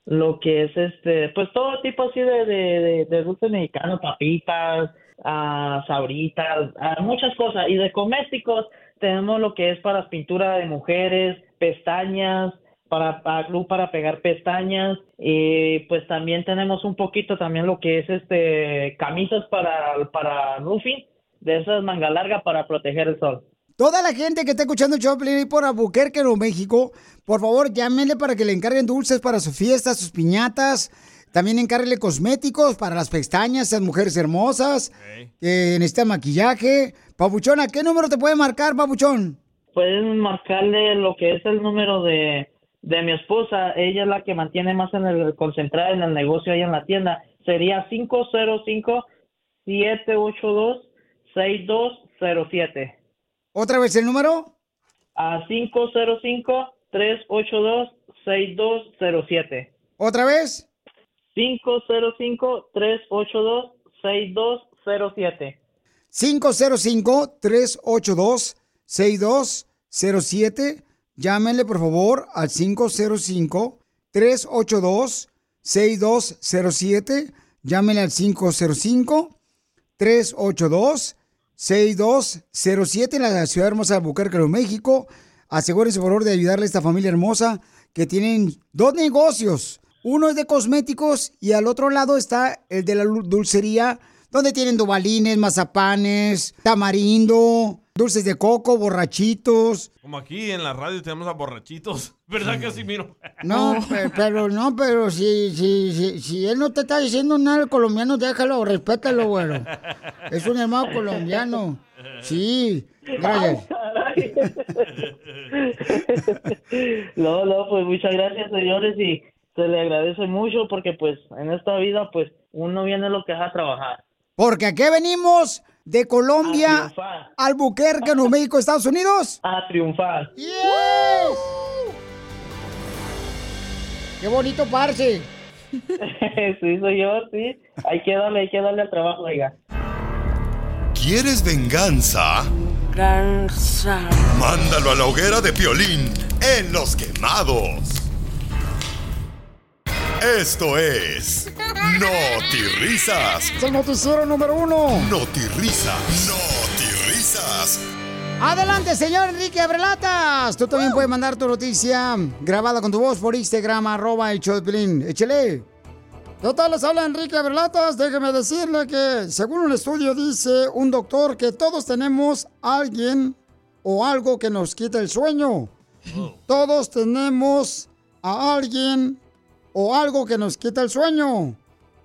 lo que es este, pues todo tipo así de, de, de, dulces mexicanos, papitas, ah, sabritas, ah, muchas cosas. Y de cosméticos tenemos lo que es para pintura de mujeres, pestañas, para, para para pegar pestañas y pues también tenemos un poquito también lo que es este camisas para para roofing de esas manga larga para proteger el sol. Toda la gente que está escuchando Piolín por Albuquerque, Nuevo México, por favor, llámenle para que le encarguen dulces para sus fiestas, sus piñatas. También encárguele cosméticos para las pestañas, esas mujeres hermosas, que necesitan maquillaje. Papuchón, ¿a qué número te puede marcar, Papuchón? Pueden marcarle lo que es el número de, de mi esposa, ella es la que mantiene más en el concentrada en el negocio ahí en la tienda. Sería 505 782 6207. ¿Otra vez el número? A 505-382-6207. ¿Otra vez? 505-382-6207. 505-382-6207. Llámenle, por favor, al 505-382-6207. Llámenle al 505-382-6207 en la ciudad hermosa de Albuquerque, Nuevo México. Asegúrense, por favor, de ayudarle a esta familia hermosa que tienen dos negocios. Uno es de cosméticos y al otro lado está el de la dulcería, donde tienen dubalines, mazapanes, tamarindo, dulces de coco, borrachitos. Como aquí en la radio tenemos a borrachitos. ¿Verdad, Casimiro? No, pe- pero no, pero si, si, si, si él no te está diciendo nada el colombiano, déjalo, respétalo, güero. Es un hermano colombiano. Sí, gracias. No, no, pues muchas gracias, señores, y se le agradece mucho porque pues en esta vida pues uno viene lo que es a trabajar. Porque aquí venimos de Colombia, Albuquerque, Nuevo México, Estados Unidos. A triunfar. ¡Qué bonito parce! sí, soy yo, sí. Hay que darle, hay que darle al trabajo, oiga. ¿Quieres venganza? Mándalo a la hoguera de Piolín en Los Quemados. Esto es Risas. Es el noticiero número uno. Risas. Risas. Adelante, señor Enrique Abrelatas. Tú también puedes mandar tu noticia grabada con tu voz por Instagram, arroba el Piolín. Échale. ¿Qué tal? Les habla Enrique Abrelatas. Déjeme decirle que, según un estudio, dice un doctor que todos tenemos alguien o algo que nos quita el sueño. Todos tenemos a alguien o algo que nos quita el sueño.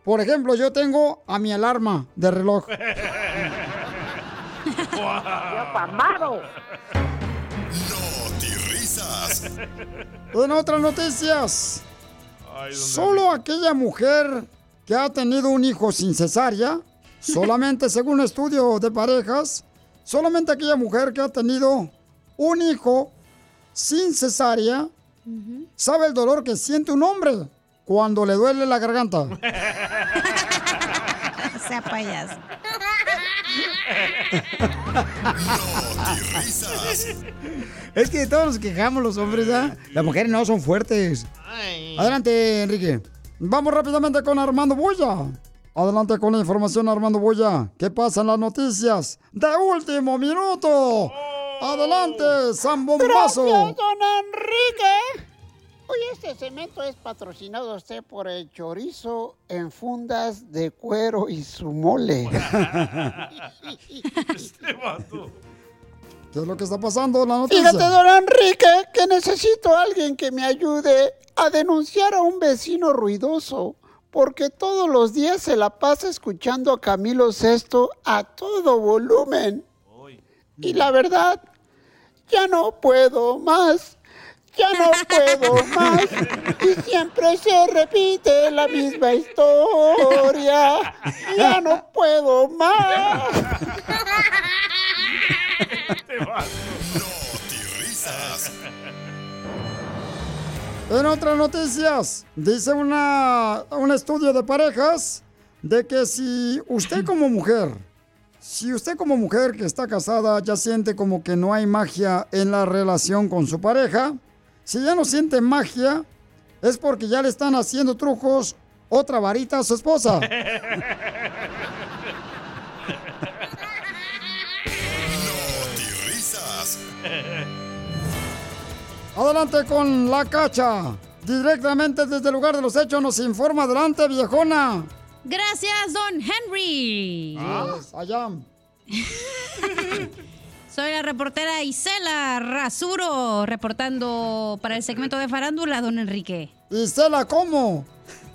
Por ejemplo, yo tengo a mi alarma de reloj. amado! risas. En otras noticias, solo aquella mujer que ha tenido un hijo sin cesárea, solamente según un estudio de parejas, solamente aquella mujer que ha tenido un hijo sin cesárea sabe el dolor que siente un hombre cuando le duele la garganta. sea payaso. Es que todos nos quejamos los hombres, ¿ah? Las mujeres no son fuertes. Adelante, Enrique. Vamos rápidamente con Armando Boya. Adelante con la información, Armando Boya. ¿Qué pasa en las noticias? De último minuto. Adelante, San Bombazo. Gracias, don Enrique. Hoy este cemento es patrocinado a usted por el chorizo en fundas de cuero y su mole. ¿Qué es lo que está pasando en la noticia? Fíjate, don Enrique, que necesito a alguien que me ayude a denunciar a un vecino ruidoso, porque todos los días se la pasa escuchando a Camilo Sesto a todo volumen. Y la verdad, ya no puedo más. Ya no puedo más. Y siempre se repite la misma historia. Ya no puedo más. risas. En otras noticias, dice una, un estudio de parejas de que si usted como mujer, si usted como mujer que está casada ya siente como que no hay magia en la relación con su pareja, si ya no siente magia, es porque ya le están haciendo trucos otra varita a su esposa. risas. Adelante con la cacha. Directamente desde el lugar de los hechos nos informa. Adelante, viejona. Gracias, don Henry. Yes, allá. Soy la reportera Isela Rasuro, reportando para el segmento de farándula, don Enrique. Isela, ¿cómo?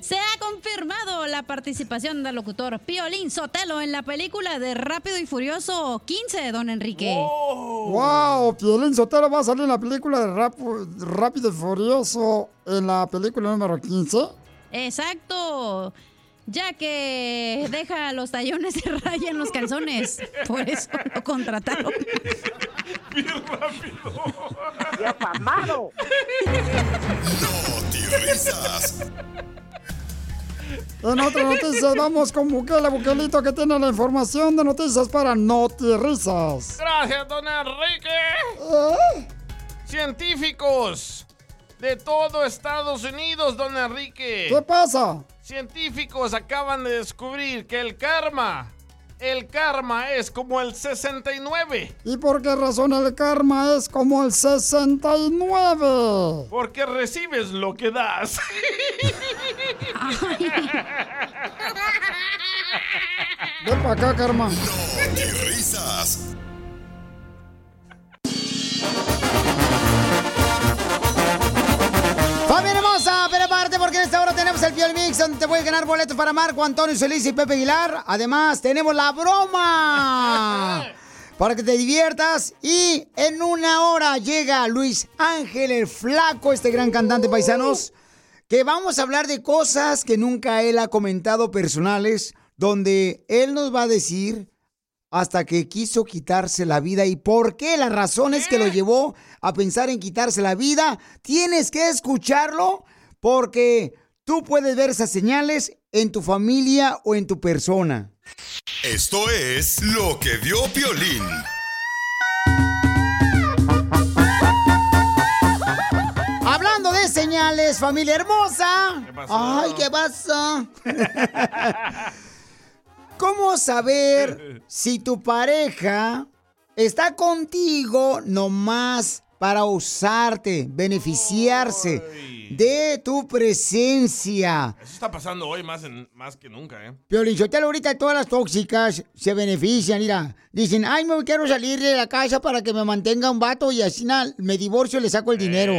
Se ha confirmado la participación del locutor Piolín Sotelo en la película de Rápido y Furioso 15, don Enrique. Wow, Piolín Sotelo va a salir en la película de Rap- Rápido y Furioso en la película número 15. Exacto. Ya que deja los tallones de raya en los calzones. Por eso lo contrataron. ¡Ya amado! risas. En otras noticias vamos con Bukele, Bukelito, que tiene la información de noticias para Notirrisas. Gracias, don Enrique. Científicos de todo Estados Unidos, don Enrique. ¿Qué pasa? Científicos acaban de descubrir que el karma, el karma es como el 69. ¿Y por qué razón el karma es como el 69? Porque recibes lo que das. Ven para acá, karma. risas. ¡Familia hermosa! Pero aparte, porque en esta hora tenemos el Piol Mix, donde te puedes ganar boletos para Marco, Antonio Solís y Pepe Aguilar. Además, tenemos la broma para que te diviertas. Y en una hora llega Luis Ángel, el flaco, este gran cantante paisanos, que vamos a hablar de cosas que nunca él ha comentado personales, donde él nos va a decir hasta que quiso quitarse la vida y por qué las razones que lo llevó a pensar en quitarse la vida. Tienes que escucharlo porque tú puedes ver esas señales en tu familia o en tu persona. Esto es lo que vio Piolín. Hablando de señales, familia hermosa. ¿Qué pasó? Ay, ¿qué pasa? ¿Cómo saber si tu pareja está contigo nomás para usarte, beneficiarse de tu presencia? Eso está pasando hoy más, en- más que nunca, ¿eh? Piolinsotelo, ahorita todas las tóxicas se benefician, mira. Dicen, ay, me quiero salir de la casa para que me mantenga un vato y así na, me divorcio y le saco el dinero.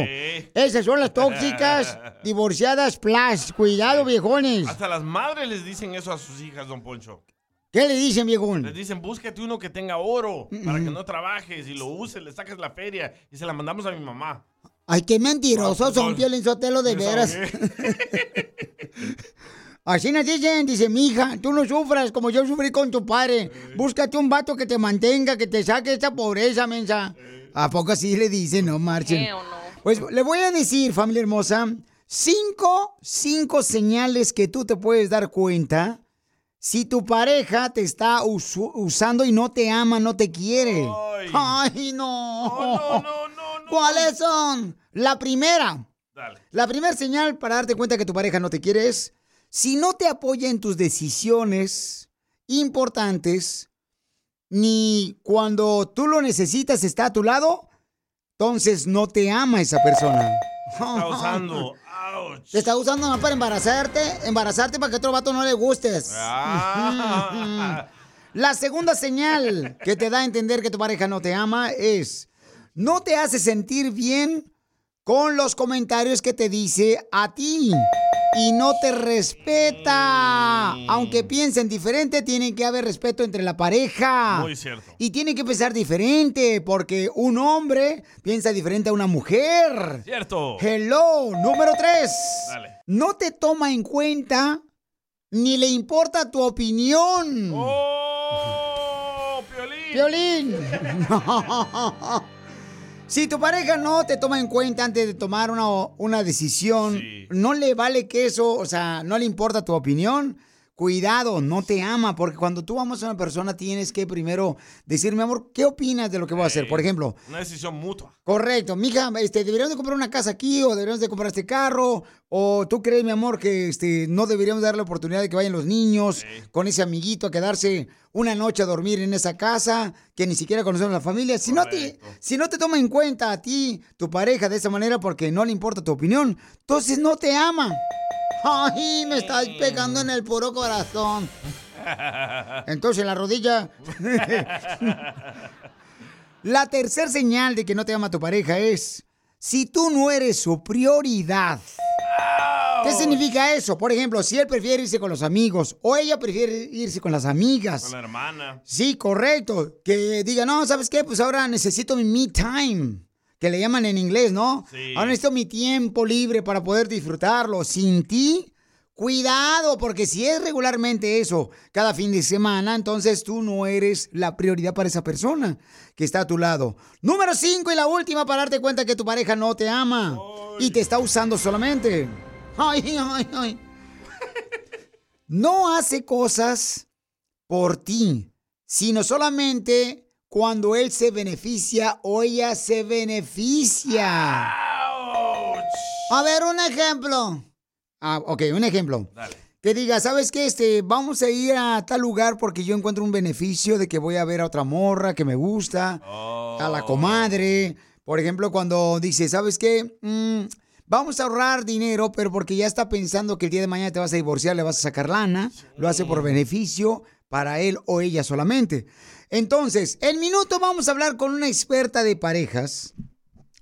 Esas son las tóxicas divorciadas plus. Cuidado, viejones. Hasta las madres les dicen eso a sus hijas, don Poncho. ¿Qué le dicen, viejón? Les dicen, búscate uno que tenga oro para que no trabajes y lo uses, le saques la feria y se la mandamos a mi mamá. Ay, qué mentirosos son, Piolinsotelo, de Me veras. Así nos dicen, dice mi hija, tú no sufras como yo sufrí con tu padre. Búscate un vato que te mantenga, que te saque esta pobreza, mensa. ¿A poco así le dicen? No marchen. Pues le voy a decir, familia hermosa, cinco, cinco señales que tú te puedes dar cuenta si tu pareja te está usando y no te ama, no te quiere. Ay, no. ¿Cuáles son? La primera. La primera señal para darte cuenta que tu pareja no te quiere es si no te apoya en tus decisiones importantes, ni cuando tú lo necesitas está a tu lado, entonces no te ama esa persona. Está usando. Te está usando nomás para embarazarte, embarazarte para que otro vato no le gustes. Ah. La segunda señal que te da a entender que tu pareja no te ama es no te hace sentir bien con los comentarios que te dice a ti y no te respeta. Aunque piensen diferente, tiene que haber respeto entre la pareja. Muy cierto. Y tiene que pensar diferente porque un hombre piensa diferente a una mujer. Cierto. Hello, número tres. Dale. No te toma en cuenta ni le importa tu opinión. ¡Oh, Piolín. Si tu pareja no te toma en cuenta antes de tomar una, una decisión, no le vale que eso, o sea, no le importa tu opinión, cuidado, no te ama, porque cuando tú amas a una persona tienes que primero decir, mi amor, ¿qué opinas de lo que voy a hacer? Por ejemplo, Una decisión mutua. Correcto, mija, este, deberíamos de comprar una casa aquí o deberíamos de comprar este carro o tú crees, mi amor, que este, no deberíamos dar la oportunidad de que vayan los niños con ese amiguito a quedarse una noche a dormir en esa casa que ni siquiera conocemos la familia. Si no, te, si no te toma en cuenta a ti, tu pareja, de esa manera porque no le importa tu opinión, entonces no te ama. Ay, me estás pegando en el puro corazón. Entonces en la rodilla. La tercera señal de que no te ama tu pareja es si tú no eres su prioridad. ¿Qué significa eso? Por ejemplo, si él prefiere irse con los amigos o ella prefiere irse con las amigas. Con la hermana. Sí, correcto. Que diga, no, ¿sabes qué? Pues ahora necesito mi me time. Que le llaman en inglés, ¿no? Sí. Ahora necesito mi tiempo libre para poder disfrutarlo. Sin ti, cuidado, porque si es regularmente eso cada fin de semana, entonces tú no eres la prioridad para esa persona que está a tu lado. Número 5 y la última para darte cuenta que tu pareja no te ama y te está usando solamente. Ay, ay, ay. No hace cosas por ti, sino solamente cuando él se beneficia o ella se beneficia. A ver, un ejemplo. Ah, ok, un ejemplo. Que diga, ¿sabes qué? Este, vamos a ir a tal lugar porque yo encuentro un beneficio de que voy a ver a otra morra que me gusta, a la comadre. Por ejemplo, cuando dice, ¿sabes qué? Mm, vamos a ahorrar dinero, pero porque ya está pensando que el día de mañana te vas a divorciar, le vas a sacar lana, lo hace por beneficio para él o ella solamente. Entonces, en minuto vamos a hablar con una experta de parejas,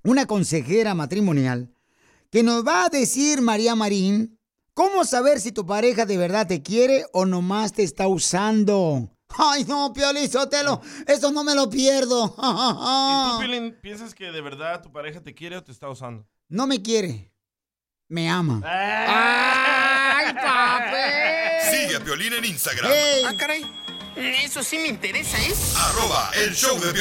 una consejera matrimonial, que nos va a decir, María Marín, cómo saber si tu pareja de verdad te quiere o nomás te está usando. Ay, no, Piolín Sotelo, eso no me lo pierdo. ¿Y tú, Piolín, piensas que de verdad tu pareja te quiere o te está usando? No me quiere, me ama. ¡Ay, papi! Sigue a Piolín en Instagram. Ah, caray. Eso sí me interesa, ¿eh? Arroba el show de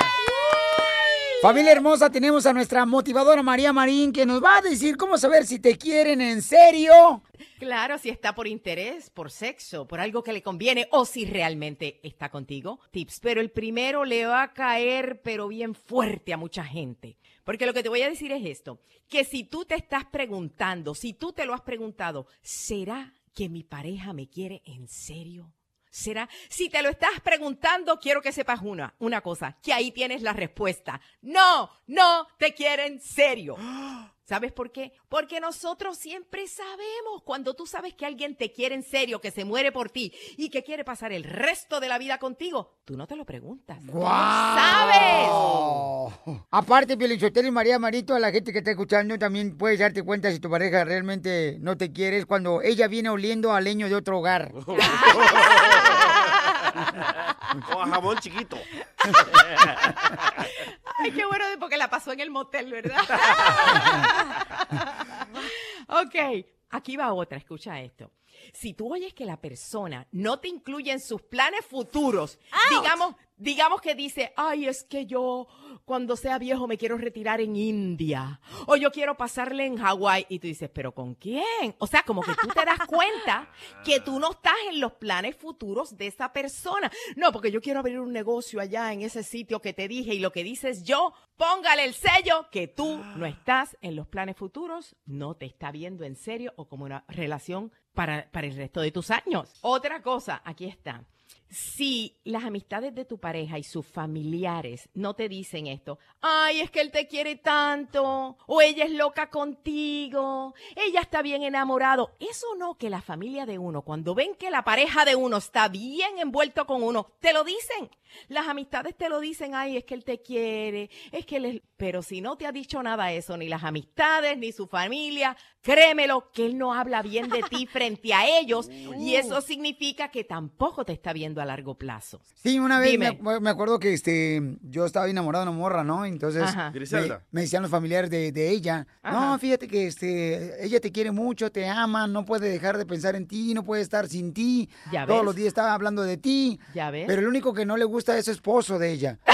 Familia hermosa, tenemos a nuestra motivadora María Marín que nos va a decir cómo saber si te quieren en serio. Claro, si está por interés, por sexo, por algo que le conviene o si realmente está contigo. Tips, pero el primero le va a caer pero bien fuerte a mucha gente. Porque lo que te voy a decir es esto, que si tú te estás preguntando, si tú te lo has preguntado, ¿será que mi pareja me quiere en serio? ¿Será? Si te lo estás preguntando, quiero que sepas una, una cosa, que ahí tienes la respuesta. No, no te quieren serio. ¿Sabes por qué? Porque nosotros siempre sabemos cuando tú sabes que alguien te quiere en serio, que se muere por ti y que quiere pasar el resto de la vida contigo, tú no te lo preguntas. Lo ¿Sabes? Aparte, Pielichotero y María Marito, a la gente que está escuchando, también puedes darte cuenta si tu pareja realmente no te quiere es cuando ella viene oliendo a leño de otro hogar. O a jabón chiquito. Ay, qué bueno, porque la pasó en el motel, ¿verdad? ok, aquí va otra, escucha esto. Si tú oyes que la persona no te incluye en sus planes futuros, digamos, digamos que dice, ay, es que yo cuando sea viejo me quiero retirar en India, o yo quiero pasarle en Hawái, y tú dices, pero ¿con quién? O sea, como que tú te das cuenta que tú no estás en los planes futuros de esa persona. No, porque yo quiero abrir un negocio allá en ese sitio que te dije, y lo que dices yo, póngale el sello que tú no estás en los planes futuros, no te está viendo en serio o como una relación para, para el resto de tus años. Otra cosa, aquí está. Si las amistades de tu pareja y sus familiares no te dicen esto, ay, es que él te quiere tanto, o ella es loca contigo, ella está bien enamorado, eso no que la familia de uno, cuando ven que la pareja de uno está bien envuelto con uno, te lo dicen. Las amistades te lo dicen, ay, es que él te quiere, es que él es... Pero si no te ha dicho nada eso, ni las amistades, ni su familia, créemelo que él no habla bien de ti frente a ellos y eso significa que tampoco te está viendo a largo plazo. Sí, una vez me, me acuerdo que este, yo estaba enamorado de una morra, ¿no? Entonces me, decían los familiares de, de ella, no, fíjate que este, ella te quiere mucho, te ama, no puede dejar de pensar en ti, no puede estar sin ti. ¿Ya Todos ves? los días estaba hablando de ti. ¿Ya ves? Pero el único que no le gusta es su esposo de ella.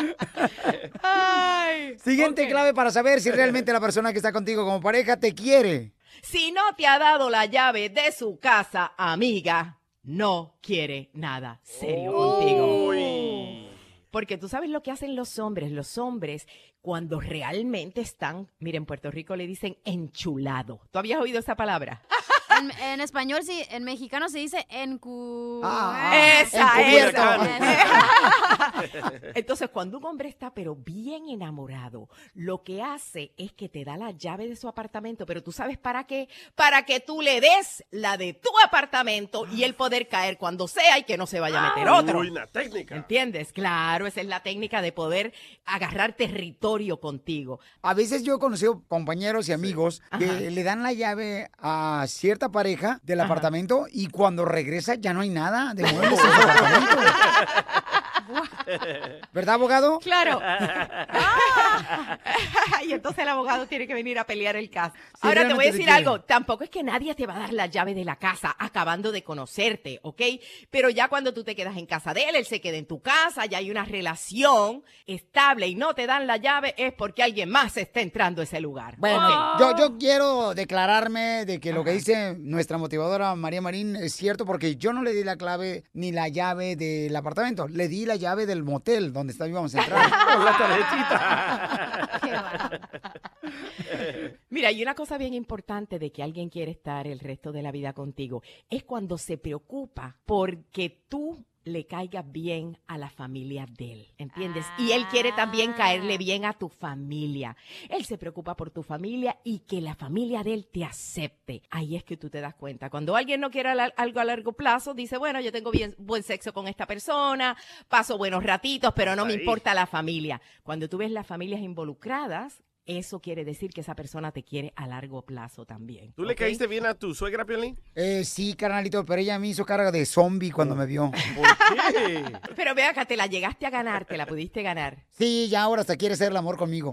Ay, Siguiente clave para saber si realmente la persona que está contigo como pareja te quiere. Si no te ha dado la llave de su casa, amiga, no quiere nada serio contigo. Porque tú sabes lo que hacen los hombres. Los hombres, cuando realmente están, mira, en Puerto Rico le dicen enchulado. ¿Tú habías oído esa palabra? En, en español, sí, en mexicano se dice encu... esa, Encubierto. esa. Entonces, cuando un hombre está pero bien enamorado, lo que hace es que te da la llave de su apartamento, pero tú sabes para qué? Para que tú le des la de tu apartamento y él poder caer cuando sea y que no se vaya a meter otro. Uy, una técnica. ¿Entiendes? Claro, esa es la técnica de poder agarrar territorio contigo. A veces yo he conocido compañeros y amigos que Ajá. le dan la llave a cierta pareja del apartamento y cuando regresa ya no hay nada de muebles en su apartamento. ¿Verdad, abogado? Claro. Ah. y entonces el abogado tiene que venir a pelear el caso. Ahora te voy a decir algo. Tampoco es que nadie te va a dar la llave de la casa acabando de conocerte, ¿ok? Pero ya cuando tú te quedas en casa de él, él se queda en tu casa, ya hay una relación estable y no te dan la llave, es porque alguien más está entrando a ese lugar. Bueno, yo quiero declararme de que lo que dice nuestra motivadora María Marín es cierto porque yo no le di la clave ni la llave del apartamento, le di la llave del motel donde está- íbamos a entrar. Con la Mira, hay una cosa bien importante de que alguien quiere estar el resto de la vida contigo. Es cuando se preocupa porque tú le caigas bien a la familia de él, ¿entiendes? Y él quiere también caerle bien a tu familia. Él se preocupa por tu familia y que la familia de él te acepte. Ahí es que tú te das cuenta. Cuando alguien no quiere algo a largo plazo, dice, bueno, yo tengo bien, buen sexo con esta persona, paso buenos ratitos, pero no me importa la familia. Cuando tú ves las familias involucradas, eso quiere decir que esa persona te quiere a largo plazo también. ¿Tú le caíste bien a tu suegra, Piolín? Eh, sí, carnalito, pero ella me hizo carga de zombie cuando me vio. Pero ve acá, te la llegaste a ganar, te la pudiste ganar. Sí, ya ahora hasta quiere hacer el amor conmigo.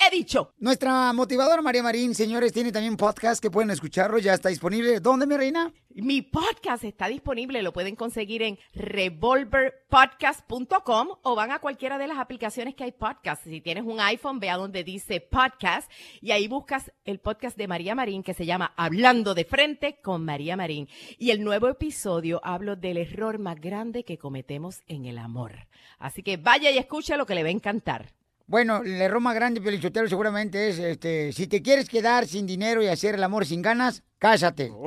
He dicho. Nuestra motivadora María Marín, señores, tiene también un podcast que pueden escucharlo, ya está disponible. ¿Dónde, mi reina? Mi podcast está disponible, lo pueden conseguir en revolverpodcast.com o van a cualquiera de las aplicaciones que hay podcast. Si tienes un iPhone, ve a donde dice podcast y ahí buscas el podcast de María Marín que se llama Hablando de frente con María Marín. Y el nuevo episodio hablo del error más grande que cometemos en el amor. Así que vaya y escucha lo que le va a encantar. Bueno, el error más grande, Pelichotero, seguramente es, este, si te quieres quedar sin dinero y hacer el amor sin ganas, cásate.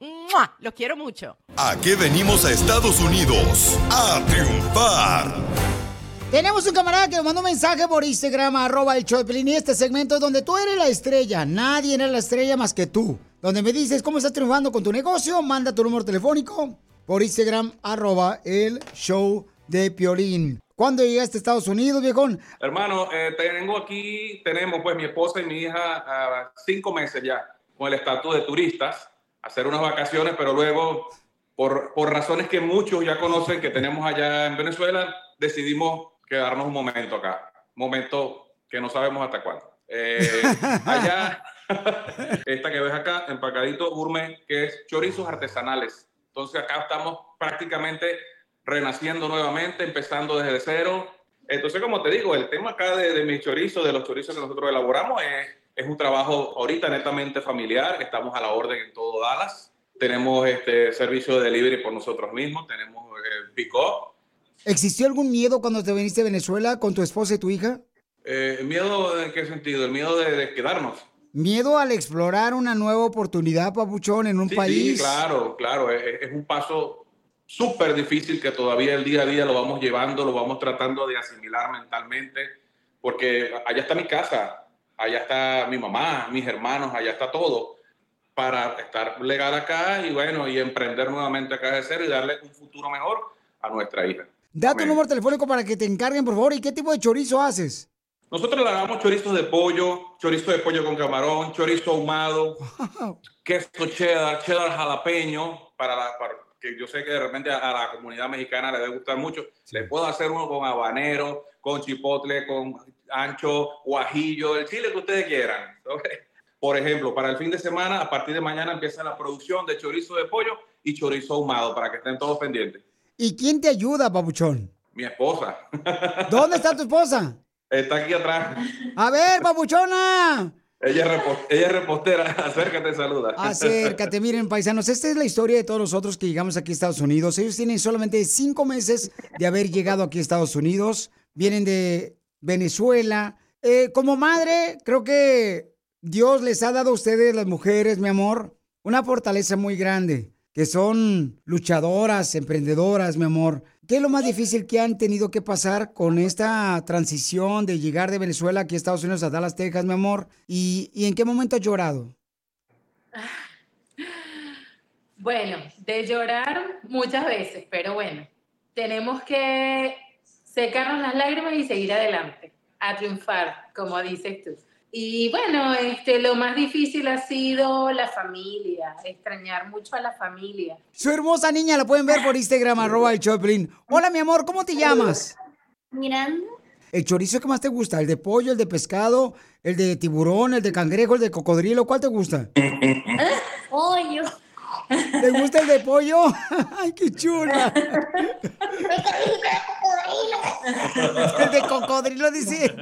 ¡Mua! Los quiero mucho. ¿A qué venimos a Estados Unidos? A triunfar. Tenemos un camarada que nos mandó un mensaje por Instagram, arroba el show y este segmento es donde tú eres la estrella, nadie es la estrella más que tú. Donde me dices cómo estás triunfando con tu negocio, manda tu número telefónico por Instagram, arroba el show de Piolín. ¿Cuándo llegaste a Estados Unidos, viejón? Hermano, eh, tengo aquí, tenemos pues mi esposa y mi hija ah, cinco meses ya con el estatus de turistas, hacer unas vacaciones, pero luego, por, por razones que muchos ya conocen que tenemos allá en Venezuela, decidimos quedarnos un momento acá, momento que no sabemos hasta cuándo. Eh, allá, esta que ves acá, empacadito gourmet, que es chorizos artesanales. Entonces acá estamos prácticamente renaciendo nuevamente, empezando desde cero. Entonces, como te digo, el tema acá de, de mis chorizos, de los chorizos que nosotros elaboramos, es, es un trabajo ahorita netamente familiar. Estamos a la orden en todo Dallas. Tenemos este servicio de delivery por nosotros mismos. Tenemos eh, pick-up. ¿Existió algún miedo cuando te viniste a Venezuela con tu esposa y tu hija? Eh, ¿Miedo en qué sentido? El miedo de, de quedarnos. ¿Miedo al explorar una nueva oportunidad, papuchón, en un Sí, país? sí, claro, claro. Es, es un paso súper difícil que todavía el día a día lo vamos llevando, lo vamos tratando de asimilar mentalmente, porque allá está mi casa, allá está mi mamá, mis hermanos, allá está todo, para estar legal acá y bueno, y emprender nuevamente acá de cero y darle un futuro mejor a nuestra hija. Da tu número telefónico para que te encarguen, por favor. ¿Y qué tipo de chorizo haces? Nosotros le damos chorizos de pollo, chorizo de pollo con camarón, chorizo ahumado, queso cheddar, cheddar jalapeño, para, la, para que yo sé que de repente a, la comunidad mexicana le debe gustar mucho. Le puedo hacer uno con habanero, con chipotle, con ancho, guajillo, el chile que ustedes quieran. Por ejemplo, para el fin de semana, a partir de mañana empieza la producción de chorizo de pollo y chorizo ahumado, para que estén todos pendientes. ¿Y quién te ayuda, papuchón? Mi esposa ¿Dónde está tu esposa? Está aquí atrás. A ver, papuchona. Ella ella es repostera. Acércate, saluda. Acércate, miren, paisanos, esta es la historia de todos nosotros que llegamos aquí a Estados Unidos. Ellos tienen solamente cinco meses de haber llegado aquí a Estados Unidos. Vienen de Venezuela. Eh, como madre, creo que Dios les ha dado a ustedes, las mujeres, mi amor, una fortaleza muy grande, que son luchadoras, emprendedoras, mi amor. ¿Qué es lo más difícil que han tenido que pasar con esta transición de llegar de Venezuela aquí a Estados Unidos a Dallas, Texas, mi amor? ¿Y, y en qué momento has llorado? Bueno, de llorar muchas veces, pero bueno, tenemos que secarnos las lágrimas y seguir adelante, a triunfar, como dices tú. Y bueno, este, lo más difícil ha sido la familia, extrañar mucho a la familia. Su hermosa niña la pueden ver por Instagram, arroba el Choplin. Hola, mi amor, ¿cómo te llamas? Miranda. ¿El chorizo que más te gusta? ¿El de pollo, el de pescado, el de tiburón, el de cangrejo, el de cocodrilo? ¿Cuál te gusta? Pollo. ¿Te gusta el de pollo? ¡Ay, qué chula! el de cocodrilo dice.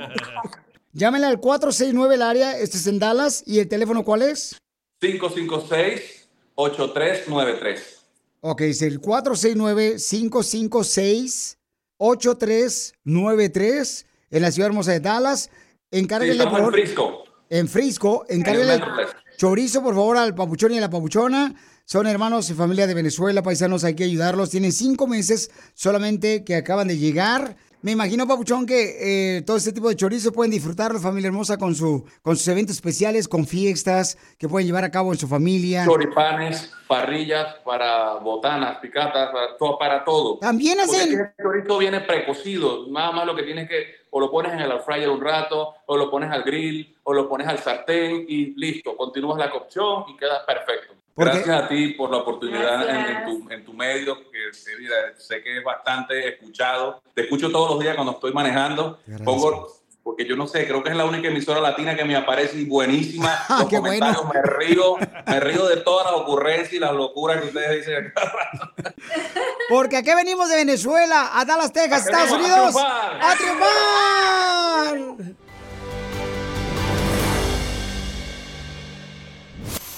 Llámenle al 469 el área, este es en Dallas. ¿Y el teléfono cuál es? 556-8393. Ok, es el 469-556-8393 en la ciudad hermosa de Dallas. Sí, Encárguele en por... Frisco. En Frisco, En el encárguele Metroplex. chorizo, por favor, al papuchón y a la papuchona. Son hermanos y familia de Venezuela, paisanos, hay que ayudarlos. Tienen cinco meses solamente que acaban de llegar. Me imagino, papuchón, que eh, todo este tipo de chorizo pueden disfrutarlo, familia hermosa, con, su, con sus eventos especiales, con fiestas que pueden llevar a cabo en su familia. Choripanes, parrillas para botanas, picatas, para todo. Para todo. También Porque hacen- es que El chorizo viene precocido. Nada más lo que tienes que, o lo pones en el air fryer un rato, o lo pones al grill, o lo pones al sartén y listo. Continúas la cocción y queda perfecto. Porque- Gracias a ti por la oportunidad en, en tu, en tu medio, que eh, mira, sé que es bastante escuchado. Te escucho todos los días cuando estoy manejando. Pongo, porque yo no sé, creo que es la única emisora latina que me aparece y buenísima. Los qué comentarios, me río, me río de todas las ocurrencias y las locuras que ustedes dicen. Porque aquí venimos de Venezuela, a Dallas, Texas, ¿A qué Estados venimos? A Unidos. triunfar. ¡A triunfar!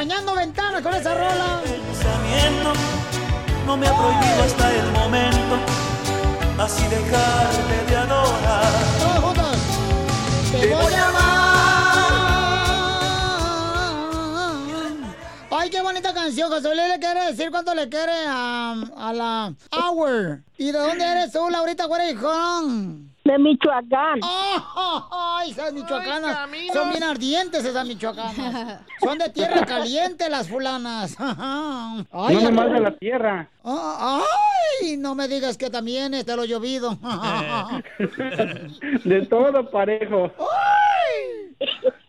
Empañando ventanas con esa rola. Pensamiento no me ha prohibido hasta el momento así dejarte de adorar. Todos juntos. Te voy a Ay, qué bonita canción. José Luis le quiere decir cuánto le quiere a, a la Hour. ¿Y de dónde eres tú, Laurita Guarejón? De Michoacán. Ay, esas michoacanas. Son bien ardientes esas michoacanas. Son de tierra caliente las fulanas. Ay, no nomás de la tierra. Ah, Ay, no me digas que también este lo llovido. De todo parejo.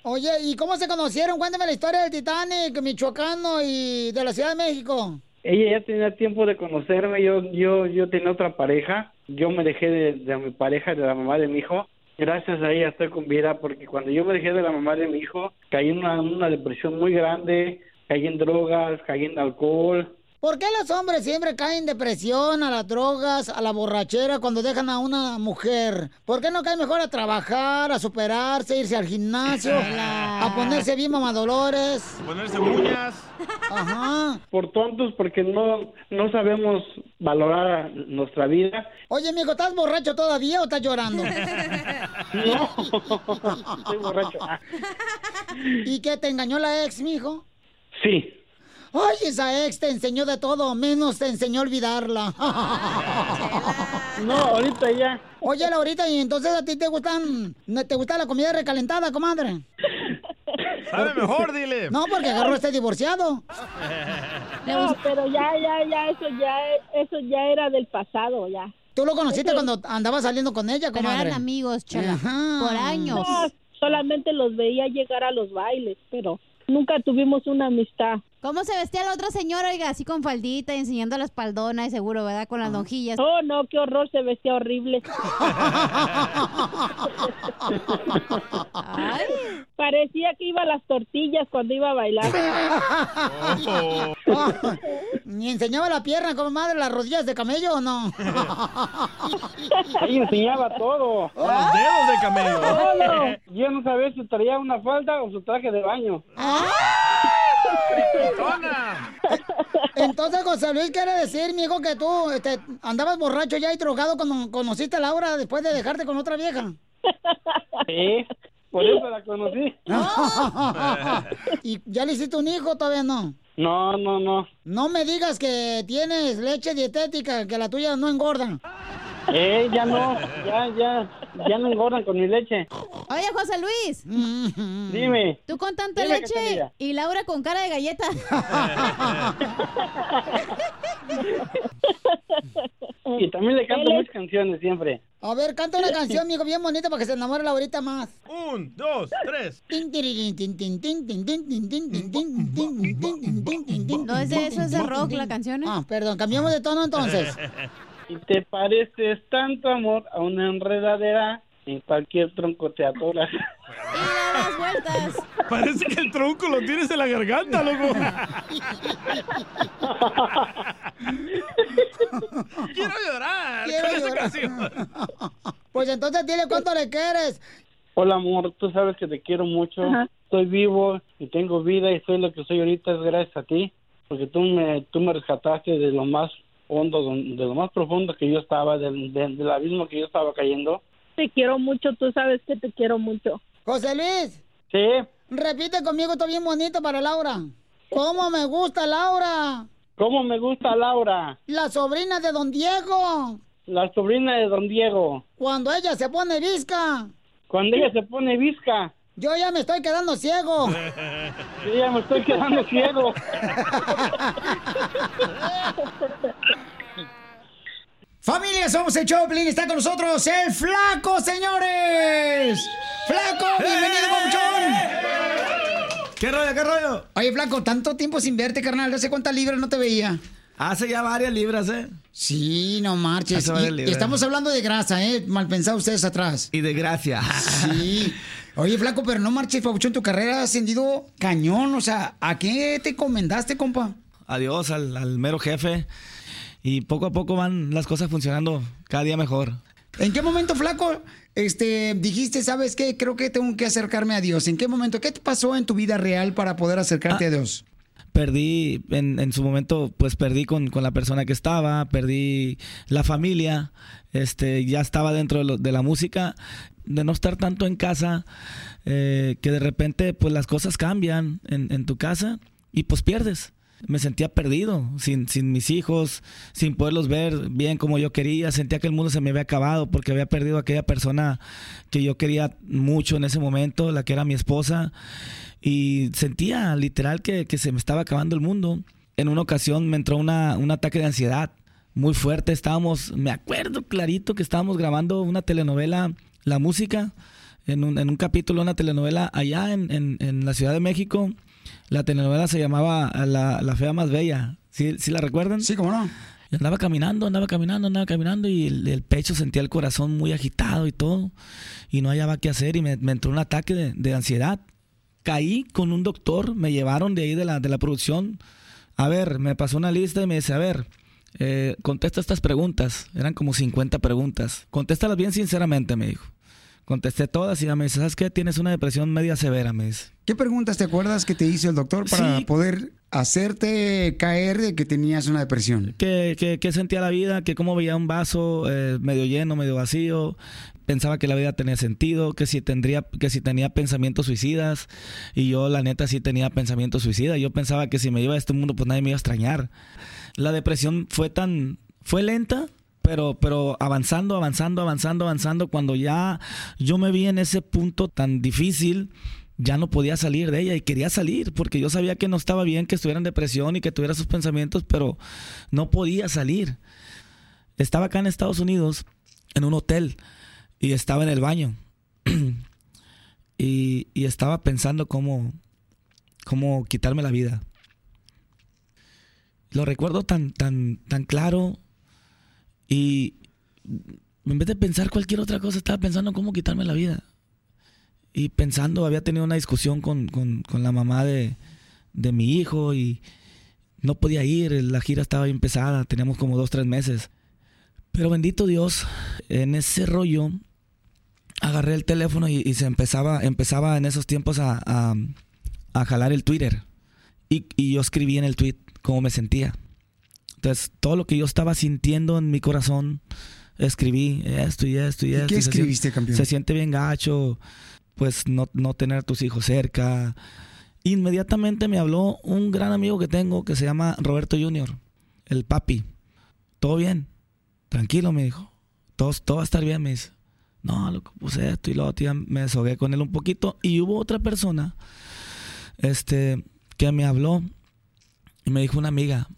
Oye, ¿y cómo se conocieron? Cuéntame la historia del Titanic, michoacano y de la Ciudad de México. Ella ya tenía tiempo de conocerme, yo, yo, yo tenía otra pareja, yo me dejé de, mi pareja, de la mamá de mi hijo, gracias a ella estoy con vida, porque cuando yo me dejé de la mamá de mi hijo, caí en una depresión muy grande, caí en drogas, caí en alcohol, ¿Por qué los hombres siempre caen en depresión, a las drogas, a la borrachera cuando dejan a una mujer? ¿Por qué no caen mejor a trabajar, a superarse, irse al gimnasio, a ponerse bien mamadolores? Ponerse uñas. Ajá. por tontos, porque no, no sabemos valorar nuestra vida. Oye, mijo, ¿estás borracho todavía o estás llorando? No, estoy borracho. ¿Y qué, te engañó la ex, mijo? Sí. Ay, esa ex te enseñó de todo, menos te enseñó a olvidarla. No, ahorita ya. Oye, Laurita, ¿y entonces a ti te gustan, te gusta la comida recalentada, comadre? Sabe mejor, dile. No, porque agarró este divorciado. No, pero ya, ya, ya, eso ya, eso ya era del pasado, ya. ¿Tú lo conociste cuando andabas saliendo con ella, Pero comadre? eran amigos, Chela, por No, solamente los veía llegar a los bailes, pero nunca tuvimos una amistad. ¿Cómo se vestía la otra señora, oiga? Así con faldita, y enseñando la espaldona, y seguro, ¿verdad? Con las lonjillas. Oh, no, qué horror, se vestía horrible. Parecía que iba a las tortillas cuando iba a bailar. ¿Ni enseñaba la pierna, comadre, las rodillas de camello o no? Ahí enseñaba todo. Los dedos de camello. Todo. Yo no sabía si traía una falda o su traje de baño. Entonces, José Luis quiere decir, mijo, que tú este, andabas borracho ya y drogado cuando conociste a Laura después de dejarte con otra vieja. Sí, por eso la conocí. ¿Y ya le hiciste un hijo todavía no? No, no, no. No me digas que tienes leche dietética, que la tuya no engorda. Eh, ya no, ya, ya, ya no engordan con mi leche. Oye, José Luis. Dime. Tú con tanta Dime, leche Cachanilla. y Laura con cara de galleta. Y también le canto muchas canciones siempre. A ver, canta una canción, amigo, bien bonita para que se enamore la ahorita más. Un, dos, tres. No es de eso, es de rock la canción. ¿eh? Ah, perdón, cambiamos de tono entonces. Y te pareces tanto amor a una enredadera, en cualquier tronco te atoras. das vueltas. Parece que el tronco lo tienes en la garganta, loco. Quiero llorar Quiero con esa llorar. canción. Pues entonces dile cuánto le quieres. Hola amor, tú sabes que te quiero mucho. Ajá. Estoy vivo y tengo vida y soy lo que soy ahorita es gracias a ti, porque tú me tú me rescataste de lo más hondo, de lo más profundo que yo estaba, del, del- del abismo que yo estaba cayendo. Te quiero mucho, tú sabes que te quiero mucho. José Luis. Sí. Repite conmigo, está bien bonito para Laura. ¿Cómo me gusta Laura? ¿Cómo me gusta Laura? La sobrina de don Diego. La sobrina de don Diego. Cuando ella se pone visca. Cuando ella se pone visca. Yo ya me estoy quedando ciego. Yo ya me estoy quedando ciego. Familia, somos el Choplin. Está con nosotros el Flaco, señores. Flaco, bienvenido, papuchón. ¿Qué rollo, qué rollo? Oye, Flaco, tanto tiempo sin verte, carnal. ¿Hace cuántas libras no te veía? Hace ya varias libras, ¿eh? Sí, no marches. Y- libras. estamos hablando de grasa, ¿eh? Mal pensado ustedes atrás. Y de gracia. Sí. Oye, Flaco, pero no marches, papuchón. Tu carrera ha ascendido cañón. O sea, ¿a qué te encomendaste, compa? Adiós al, al mero jefe. Y poco a poco van las cosas funcionando cada día mejor. ¿En qué momento, Flaco, este, dijiste, sabes qué? Creo que tengo que acercarme a Dios. ¿En qué momento? ¿Qué te pasó en tu vida real para poder acercarte a Dios? Perdí, en, en su momento, pues perdí con, con la persona que estaba, perdí la familia, este, ya estaba dentro de, lo- de la música, de no estar tanto en casa, eh, que de repente pues las cosas cambian en, en tu casa y pues pierdes. Me sentía perdido, sin, sin mis hijos, sin poderlos ver bien como yo quería. Sentía que el mundo se me había acabado porque había perdido a aquella persona que yo quería mucho en ese momento, la que era mi esposa. Y sentía literal que, que se me estaba acabando el mundo. En una ocasión me entró una, un ataque de ansiedad muy fuerte. Estábamos, me acuerdo clarito que estábamos grabando una telenovela, La Música, en un, en un capítulo de una telenovela allá en, en- en la Ciudad de México. La telenovela se llamaba La, la Fea Más Bella. ¿Sí, ¿Sí la recuerdan? Sí, cómo no. Y andaba caminando, andaba caminando, andaba caminando y el, el pecho sentía el corazón muy agitado y todo. Y no hallaba qué hacer y me, me entró un ataque de, de ansiedad. Caí con un doctor, me llevaron de ahí de la, de la producción. A ver, me pasó una lista y me dice, a ver, eh, contesta estas preguntas. Eran como 50 preguntas. Contéstalas bien sinceramente, me dijo. Contesté todas y ya me dice, ¿sabes qué? Tienes una depresión media severa, me dice. ¿Qué preguntas te acuerdas que te hizo el doctor para Sí. poder hacerte caer de que tenías una depresión? que, que, que sentía la vida, que cómo veía un vaso eh, medio lleno, medio vacío, pensaba que la vida tenía sentido, que si tendría, que si tenía pensamientos suicidas, y yo la neta sí tenía pensamientos suicidas, yo pensaba que si me iba a este mundo pues nadie me iba a extrañar. La depresión fue tan, fue lenta, pero, pero avanzando, avanzando, avanzando, avanzando, cuando ya yo me vi en ese punto tan difícil, ya no podía salir de ella y quería salir porque yo sabía que no estaba bien que estuviera en depresión y que tuviera sus pensamientos, pero no podía salir. Estaba acá en Estados Unidos en un hotel y estaba en el baño y, estaba pensando cómo, cómo quitarme la vida. Lo recuerdo tan, tan, tan claro y en vez de pensar cualquier otra cosa, estaba pensando cómo quitarme la vida y pensando, había tenido una discusión con, con- con la mamá de, de mi hijo y no podía ir, la gira estaba bien pesada, teníamos como dos, tres meses. Pero bendito Dios, en ese rollo agarré el teléfono y, y se empezaba, empezaba en esos tiempos a, a- a jalar el Twitter. Y, y yo escribí en el tweet cómo me sentía. Entonces, todo lo que yo estaba sintiendo en mi corazón, escribí esto y esto y esto. qué escribiste, campeón? Se siente bien gacho, pues no, no tener a tus hijos cerca. Inmediatamente me habló un gran amigo que tengo que se llama Roberto Junior, el papi. Todo bien, tranquilo, me dijo. Todo, todo va a estar bien, me dice. No, loco, puse esto y lo otro, ya me desahogué con él un poquito. Y hubo otra persona este, que me habló y me dijo una amiga,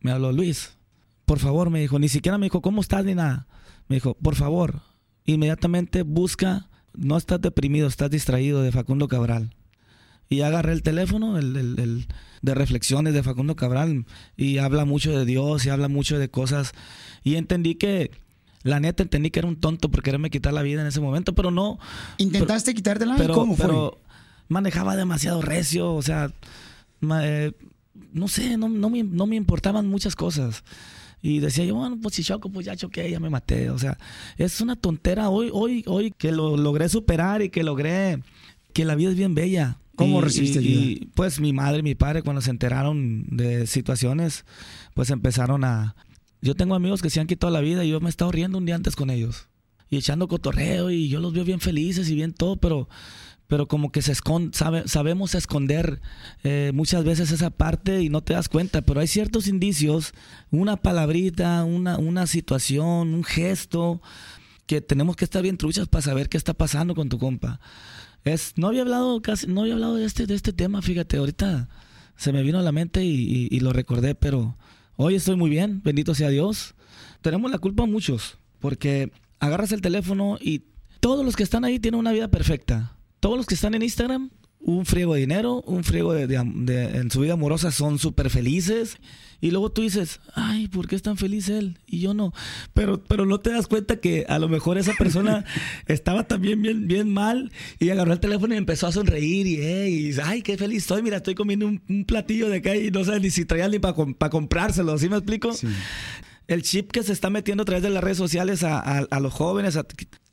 me habló Luis, por favor, me dijo, ni siquiera me dijo, ¿cómo estás? Ni nada. Me dijo, por favor, inmediatamente busca, no estás deprimido, estás distraído de Facundo Cabral. Y agarré el teléfono, el, el- el de reflexiones de Facundo Cabral, y habla mucho de Dios y habla mucho de cosas. Y entendí que, la neta, entendí que era un tonto por quererme quitar la vida en ese momento, pero no. ¿Intentaste quitártela? ¿Y Pero, cómo fue? pero manejaba demasiado recio, o sea, eh, no sé, no, no me, no me importaban muchas cosas. Y decía yo, bueno, pues si choco, pues ya choqué, ya me maté. O sea, es una tontera hoy, hoy, hoy que lo logré superar y que logré que la vida es bien bella. ¿Cómo Y- recibiste y- ayuda? y, pues mi madre y mi padre cuando se enteraron de situaciones, pues empezaron a... Yo tengo amigos que se han quitado la vida y yo me he estado riendo un día antes con ellos. Y echando cotorreo y yo los veo bien felices y bien todo, pero, pero como que se esconde, sabe, sabemos esconder eh, muchas veces esa parte y no te das cuenta, pero hay ciertos indicios, una palabrita, una, una situación, un gesto, que tenemos que estar bien truchas para saber qué está pasando con tu compa. Es, no había hablado casi, no había hablado de este, de este tema, fíjate, ahorita se me vino a la mente y, y- y lo recordé, pero hoy estoy muy bien, bendito sea Dios. Tenemos la culpa muchos, porque agarras el teléfono y todos los que están ahí tienen una vida perfecta. Todos los que están en Instagram, un friego de dinero, un friego de, de- de- en su vida amorosa, son súper felices. Y luego tú dices, ay, ¿por qué es tan feliz él? Y yo no. Pero, pero no te das cuenta que a lo mejor esa persona estaba también bien, bien mal y agarró el teléfono y empezó a sonreír y, eh, ay, qué feliz estoy, mira, estoy comiendo un, un platillo de acá y no sabes ni si traía ni para comprárselo, ¿sí me explico? El chip que se está metiendo a través de las redes sociales a, a- a los jóvenes a-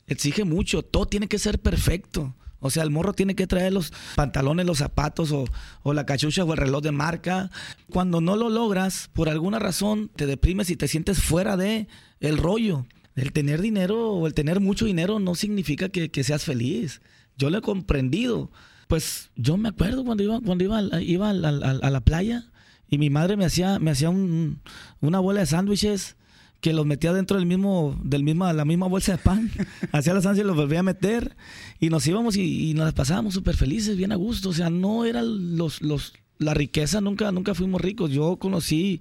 exige mucho, todo tiene que ser perfecto. O sea, el morro tiene que traer los pantalones, los zapatos o, o la cachucha o el reloj de marca. Cuando no lo logras, por alguna razón, te deprimes y te sientes fuera de el rollo. El tener dinero o el tener mucho dinero no significa que, seas feliz. Yo lo he comprendido. Pues yo me acuerdo cuando iba, cuando iba, iba a, la- playa y mi madre me hacía, me hacía un- una bola de sándwiches que los metía dentro del mismo, del misma, la misma bolsa de pan. Hacía la sándwiches y los volvía a meter. Y nos íbamos y, y nos pasábamos súper felices, bien a gusto. O sea, no era los, los, la riqueza, nunca, nunca fuimos ricos. Yo conocí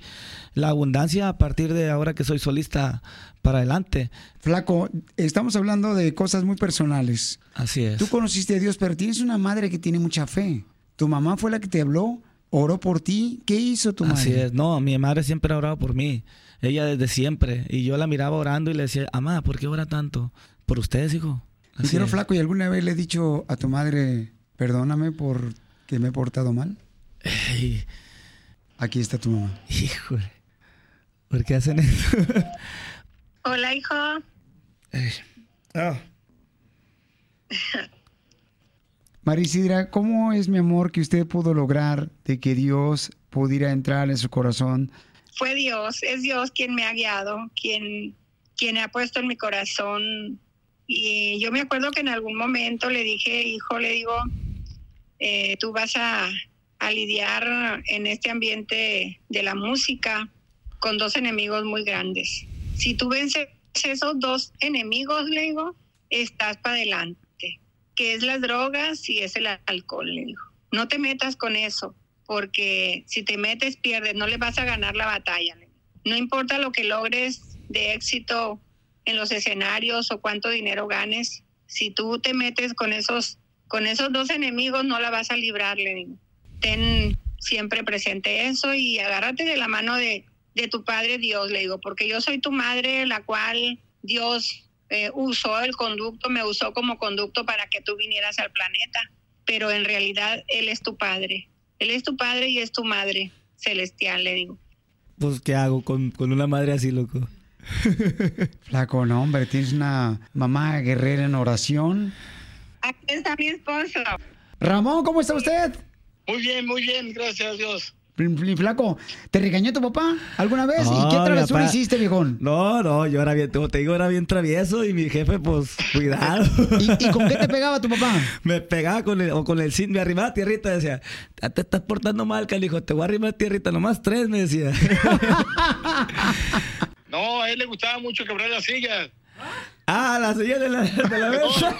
la abundancia a partir de ahora que soy solista para adelante. Flaco, estamos hablando de cosas muy personales. Así es. Tú conociste a Dios, pero tienes una madre que tiene mucha fe. Tu mamá fue la que te habló, oró por ti. ¿Qué hizo tu Así madre? es, no, mi madre siempre ha orado por mí, ella desde siempre, y yo la miraba orando y le decía, mamá, ¿por qué ora tanto? Por ustedes, hijo. Y Así quiero flaco, ¿y alguna vez le he dicho a tu madre, perdóname por que me he portado mal? Aquí está tu mamá. Híjole, ¿por qué hacen eso? Hola, hijo. Ah. Marisidra, ¿cómo es mi amor que usted pudo lograr de que Dios pudiera entrar en su corazón? Fue Dios, es Dios quien me ha guiado, quien, quien ha puesto en mi corazón. Y yo me acuerdo que en algún momento le dije, hijo, le digo, eh, tú vas a, a lidiar en este ambiente de la música con dos enemigos muy grandes. Si tú vences esos dos enemigos, le digo, estás para adelante, que es las drogas y es el alcohol. No te metas con eso, porque si te metes pierdes, no le vas a ganar la batalla. No importa lo que logres de éxito en los escenarios o cuánto dinero ganes, si tú te metes con esos con esos dos enemigos no la vas a librar, le digo. Ten siempre presente eso y agárrate de la mano de, de tu Padre Dios, le digo, porque yo soy tu madre, la cual Dios eh, usó el conducto, me usó como conducto para que tú vinieras al planeta, pero en realidad Él es tu Padre. Él es tu Padre y es tu Madre celestial, le digo. Pues, ¿qué hago con, con una madre así, loco? Flaco, no, hombre, tienes una mamá guerrera en oración. Aquí está mi esposo. Ramón, ¿cómo está usted? Muy bien, muy bien, gracias a Dios. Flaco, ¿te regañó tu papá alguna vez? ¿Y No, qué travesura papá- hiciste, viejón? No, no, yo era bien, como te digo, era bien travieso y mi jefe, pues, cuidado. ¿Y, y con qué te pegaba tu papá? Me pegaba con el, o con el cinto, me arrimaba tierrita, decía, "Ya te estás portando mal, canijo, te voy a arrimar tierrita, nomás tres, me decía. No, a él le gustaba mucho quebrar las sillas. ah, la silla de la, de la mesa.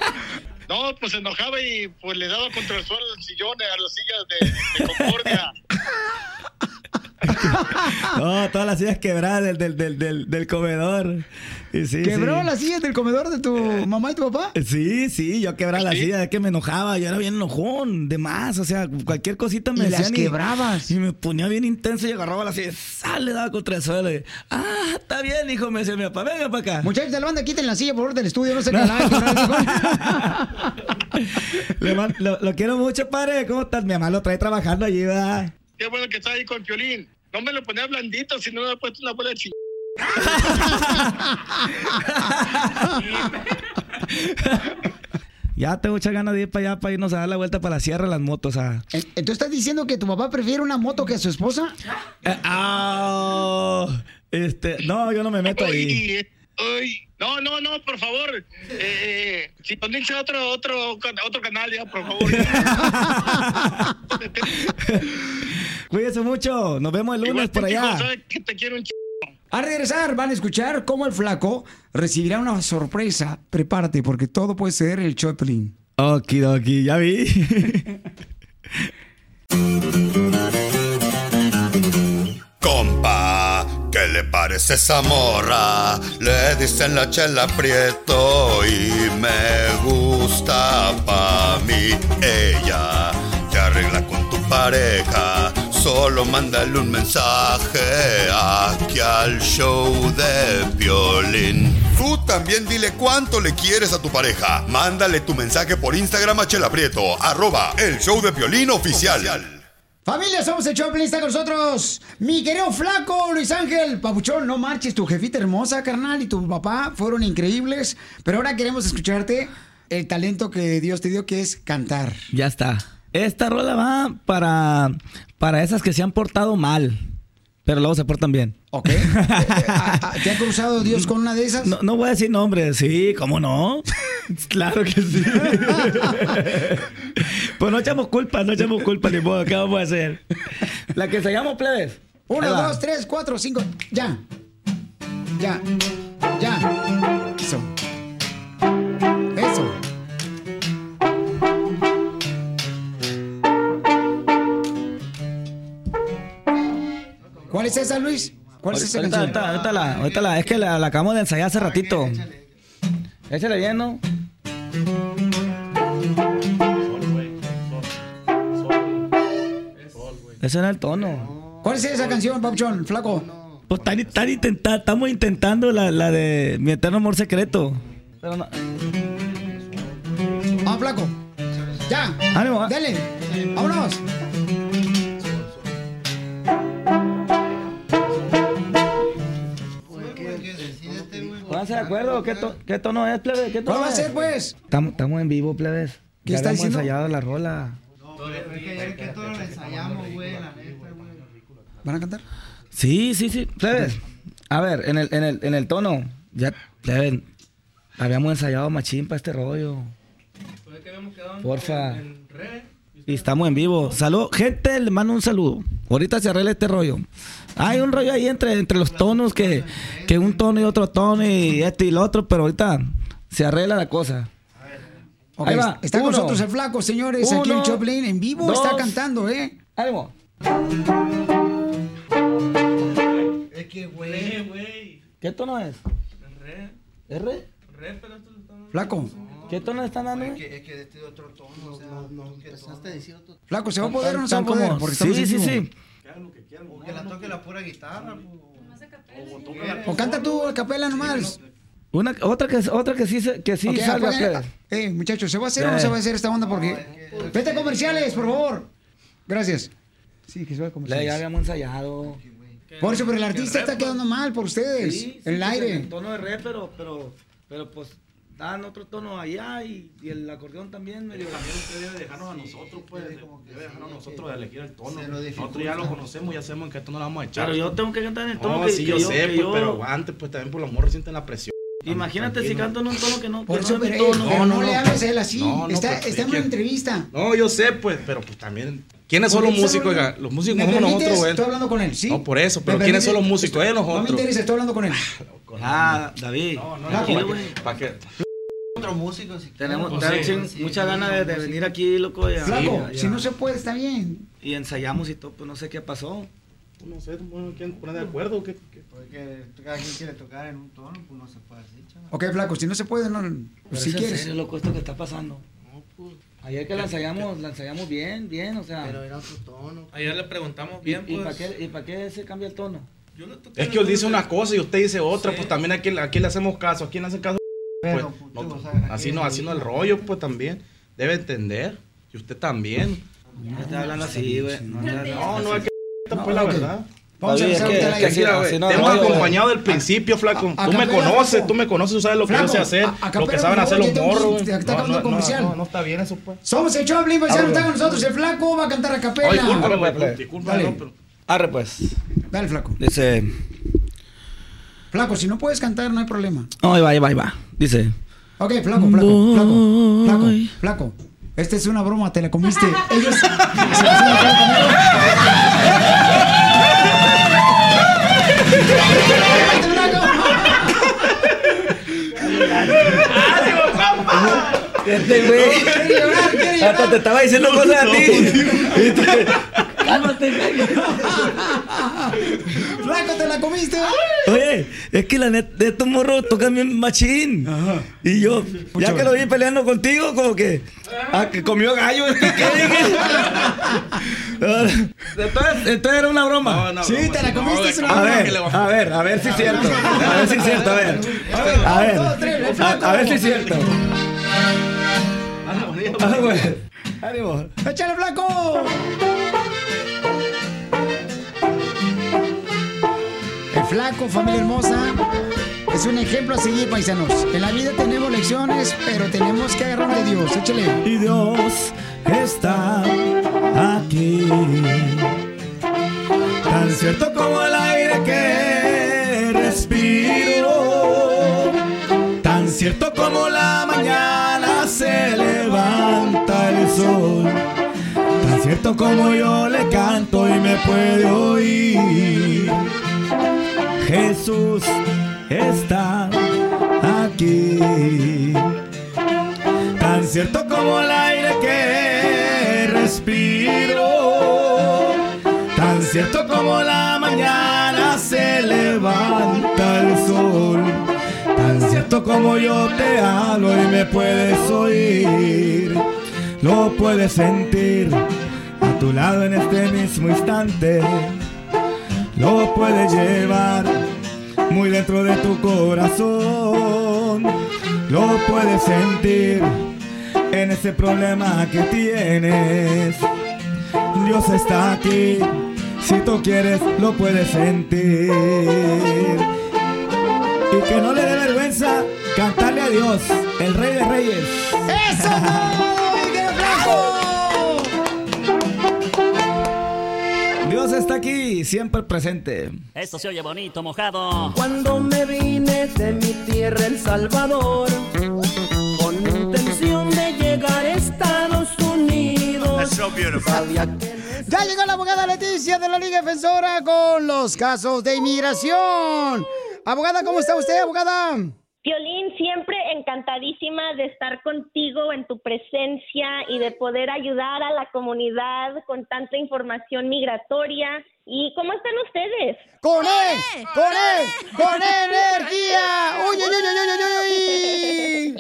No, pues se enojaba y pues le daba contra el suelo el sillón a las sillas de, de Concordia. No, todas las sillas quebradas del, del, del, del, del comedor. Y sí, ¿Quebró sí. las sillas del comedor de tu mamá y tu papá? Sí, sí, yo quebraba la silla, es que me enojaba, yo era bien enojón, de más, o sea, cualquier cosita me ¿Y las quebrabas? Y me ponía bien intenso y agarraba la silla, sale, daba contra el suelo y, ah, está bien, hijo, me decía mi papá, venga para acá. Muchachos de la banda, quiten la silla por favor del estudio, no se la Le man- lo, lo quiero mucho, padre, ¿cómo estás? Mi mamá lo trae trabajando allí, va. Qué bueno que está ahí con Piolín. No me lo ponía blandito, si no me ha puesto una bola de ch... Ya tengo muchas ganas de ir para allá, para irnos a dar la vuelta para la sierra las motos, ah. ¿Entonces estás diciendo que tu papá prefiere una moto que a su esposa? Eh, ah, este, no, yo no me meto ahí. Uy, uy. No, no, no, por favor. Eh, eh, si ponéis otro, otro, otro canal ya, por favor. Cuídese mucho, nos vemos el lunes por allá. sabes que te quiero un ch... A regresar van a escuchar cómo el flaco recibirá una sorpresa. Prepárate porque todo puede ser el Choplin. Okidoki, ya vi. Compa, ¿qué le parece esa morra? Le dicen la chela prieto y me gusta pa' mí. Ella te arregla con tu pareja. Solo mándale un mensaje aquí al show de violín. Tú también dile cuánto le quieres a tu pareja. Mándale tu mensaje por Instagram a Chela Prieto, arroba el show de violín oficial. Familia, somos el Choplin, está con nosotros mi querido flaco Luis Ángel. Papuchón, no marches, tu jefita hermosa, carnal, y tu papá fueron increíbles. Pero ahora queremos escucharte el talento que Dios te dio, que es cantar. Ya está. Esta rola va para, para esas que se han portado mal, pero luego se portan bien. Ok. ¿Te ha cruzado Dios con una de esas? No, no voy a decir nombres, sí, ¿cómo no? claro que sí. pues no echamos culpa, no echamos culpa, ni modo, ¿qué vamos a hacer? La que se llama plebes. Uno, dos, tres, cuatro, cinco. Ya. Ya. Ya. ¿Cuál es esa, Luis? ¿Cuál es esa ahorita, canción? ahorita, la, ahorita la, es que la, la acabamos de ensayar hace ratito. Échale bien, ¿no? Ese era el tono. ¿Cuál es esa canción, Papuchón, flaco? Pues están, están intenta- estamos intentando la, la de Mi Eterno Amor Secreto. Pero no- Ah, flaco. Ya. Ánimo, ah. Dale. Vámonos. De acuerdo, ¿qué, to- qué tono es, plebe? ¿Qué tono ¿Cuál va a es? ser, pues? Estamos, en vivo, plebes. ¿Qué Ya está habíamos diciendo? ensayado la rola. ¿Van a cantar? Sí, sí, sí. Plebes, a ver, en el, en el, en el tono, ya, plebes, habíamos ensayado machín para este rollo. Porfa. Y estamos en vivo. Salud, gente, le mando un saludo. Ahorita se arregla este rollo. Hay un rollo ahí entre, entre los tonos que, que un tono y otro tono y este y el otro, pero ahorita se arregla la cosa. Ok, Ahí va. Está con Uno. nosotros el flaco, señores. aquí Uno, el Choplin en vivo está dos. cantando, ¿eh? Ánimo. Es que, güey. ¿Qué tono es? Re. ¿R? Re, pero esto está... Flaco. ¿Qué tono le están dando? Es que, es que este es otro tono, o sea, no, empezaste a decir otro Flaco, ¿se va a poder o no se va a poder? como- Porque estamos sí, en sí, vivo. sí. O que la toque la pura guitarra. O canta tú a capela nomás. Una, otra que otra que sí se- que sí Ok, salga. Eh, muchachos, ¿se va a hacer o no Eh. se va a hacer esta onda? Porque. Vete a comerciales, por favor. Gracias. Sí, que se va a Le- comerciales. ya habíamos ensayado. Por eso, pero el artista está quedando mal por ustedes. Sí, sí, en el pues, aire. El tono de re, pero, pero, pero pues dan otro tono allá y, y el acordeón también medio... También usted debe dejarnos a nosotros, pues, debe dejarnos a nosotros de elegir el tono. Nosotros ya lo conocemos, ya sabemos en qué tono lo vamos a echar. Pero yo tengo que cantar en el tono No, que, sí, que yo, sé, que pues, yo- pero aguante, pues, también por los morros sienten la presión. Imagínate si canto en un tono que no, Por que eso, no es mi pero, tono. pero no, le hables a él así. No, no, está pues, está en una que- entrevista. No, yo sé, pues, pero pues también. ¿Quiénes son Porque los músicos? oiga? Los músicos ¿Me somos nosotros, güey. Estoy hablando con él, ¿sí? No, por eso, ¿Me pero ¿quiénes son los músicos? Eh, No me nosotros. interesa, estoy hablando con él. Ah, David. tranquilo, güey. ¿Para qué? Otro músico, si Tenemos Pues sí. chin- Sí, muchas sí, ganas sí, de, de sí. venir aquí, loco. y a- Flaco, y a- si no se puede, está bien. Y ensayamos y todo, pues no sé qué pasó. No sé, bueno, ¿quién pone de acuerdo? ¿Qué, Porque cada quien quiere tocar en un tono, pues no se puede así, chaval. Ok, flaco, si no se puede, no. Pero si quieres. serio, loco, esto que está pasando. Ayer que la ensayamos, la ensayamos bien, bien, o sea. Pero era otro tono. Ayer le preguntamos ¿Y, bien, y pues. para qué, y pa' qué se cambia el tono? Es que él dice una cosa y usted dice otra, pues también aquí, aquí le hacemos caso, aquí le hacen caso. Pues, Pero, no, puto, o sea, así no, así no el- rollo, pues también. Debe entender. Y usted también. No está hablando así, güey. No, No, no, es que pues la verdad. Vamos a no te hemos acompañado del principio, flaco. tú me conoces, tú me conoces, tú sabes lo que yo sé hacer, lo que saben hacer los ya morros. ya no, no está bien eso, pues. Somos el Choplin, paisano, Ábrele. está con nosotros. El flaco va a cantar a capela. Dale, pues, pues. no, pero- Arre, pues. Dale, flaco. Dice. Flaco, si no puedes cantar, no hay problema. No, ahí va, ahí va, ahí va. Dice. Ok, flaco, flaco, flaco, flaco, flaco. Esta es una broma, te la comiste. Ellos se pusieron a jugar Este güey. Quiere llorar, quiere llorar. Hasta te estaba diciendo cosas a ti. Cálmate, Flaco, te la comiste. Oye, es que la neta de estos morros tocan bien machín. Y yo, ya que lo vi peleando contigo, como que. Ah, que comió gallo este que dije. entonces, entonces era una broma. No, no, Sí, broma, te la no, comiste, una A ver, a ver, a ver si es cierto. A ver si es cierto, a ver. A ver. A, ver si es cierto. Ah, güey. Ánimo. ¡Échale, flaco! Flaco, familia hermosa, es un ejemplo a seguir, paisanos. En la vida tenemos lecciones, pero tenemos que agarrar de Dios. Échale. Y Dios está aquí. Tan cierto como el aire que respiro. Tan cierto como la mañana se levanta el sol. Tan cierto como yo le canto y me puede oír. Jesús está aquí. Tan cierto como el aire que respiro. Tan cierto como la mañana se levanta el sol. Tan cierto como yo te hablo y me puedes oír. Lo puedes sentir a tu lado en este mismo instante. Lo puedes llevar muy dentro de tu corazón. Lo puedes sentir en ese problema que tienes. Dios está aquí. Si tú quieres, lo puedes sentir. Y que no le dé vergüenza cantarle a Dios, el Rey de Reyes. ¡Eso! ¡Qué está aquí, siempre presente. Esto se oye bonito, mojado. Cuando me vine de mi tierra, El Salvador, con intención de llegar a Estados Unidos, sabía que Ya llegó la abogada Leticia de la Liga Defensora con los casos de inmigración. Abogada, ¿cómo está usted, abogada? Violín, siempre encantadísima de estar contigo en tu presencia y de poder ayudar a la comunidad con tanta información migratoria. ¿Y cómo están ustedes? ¡Con él! ¡Con él! ¡Con energía! ¡Uy, uy, uy, uy, uy, uy!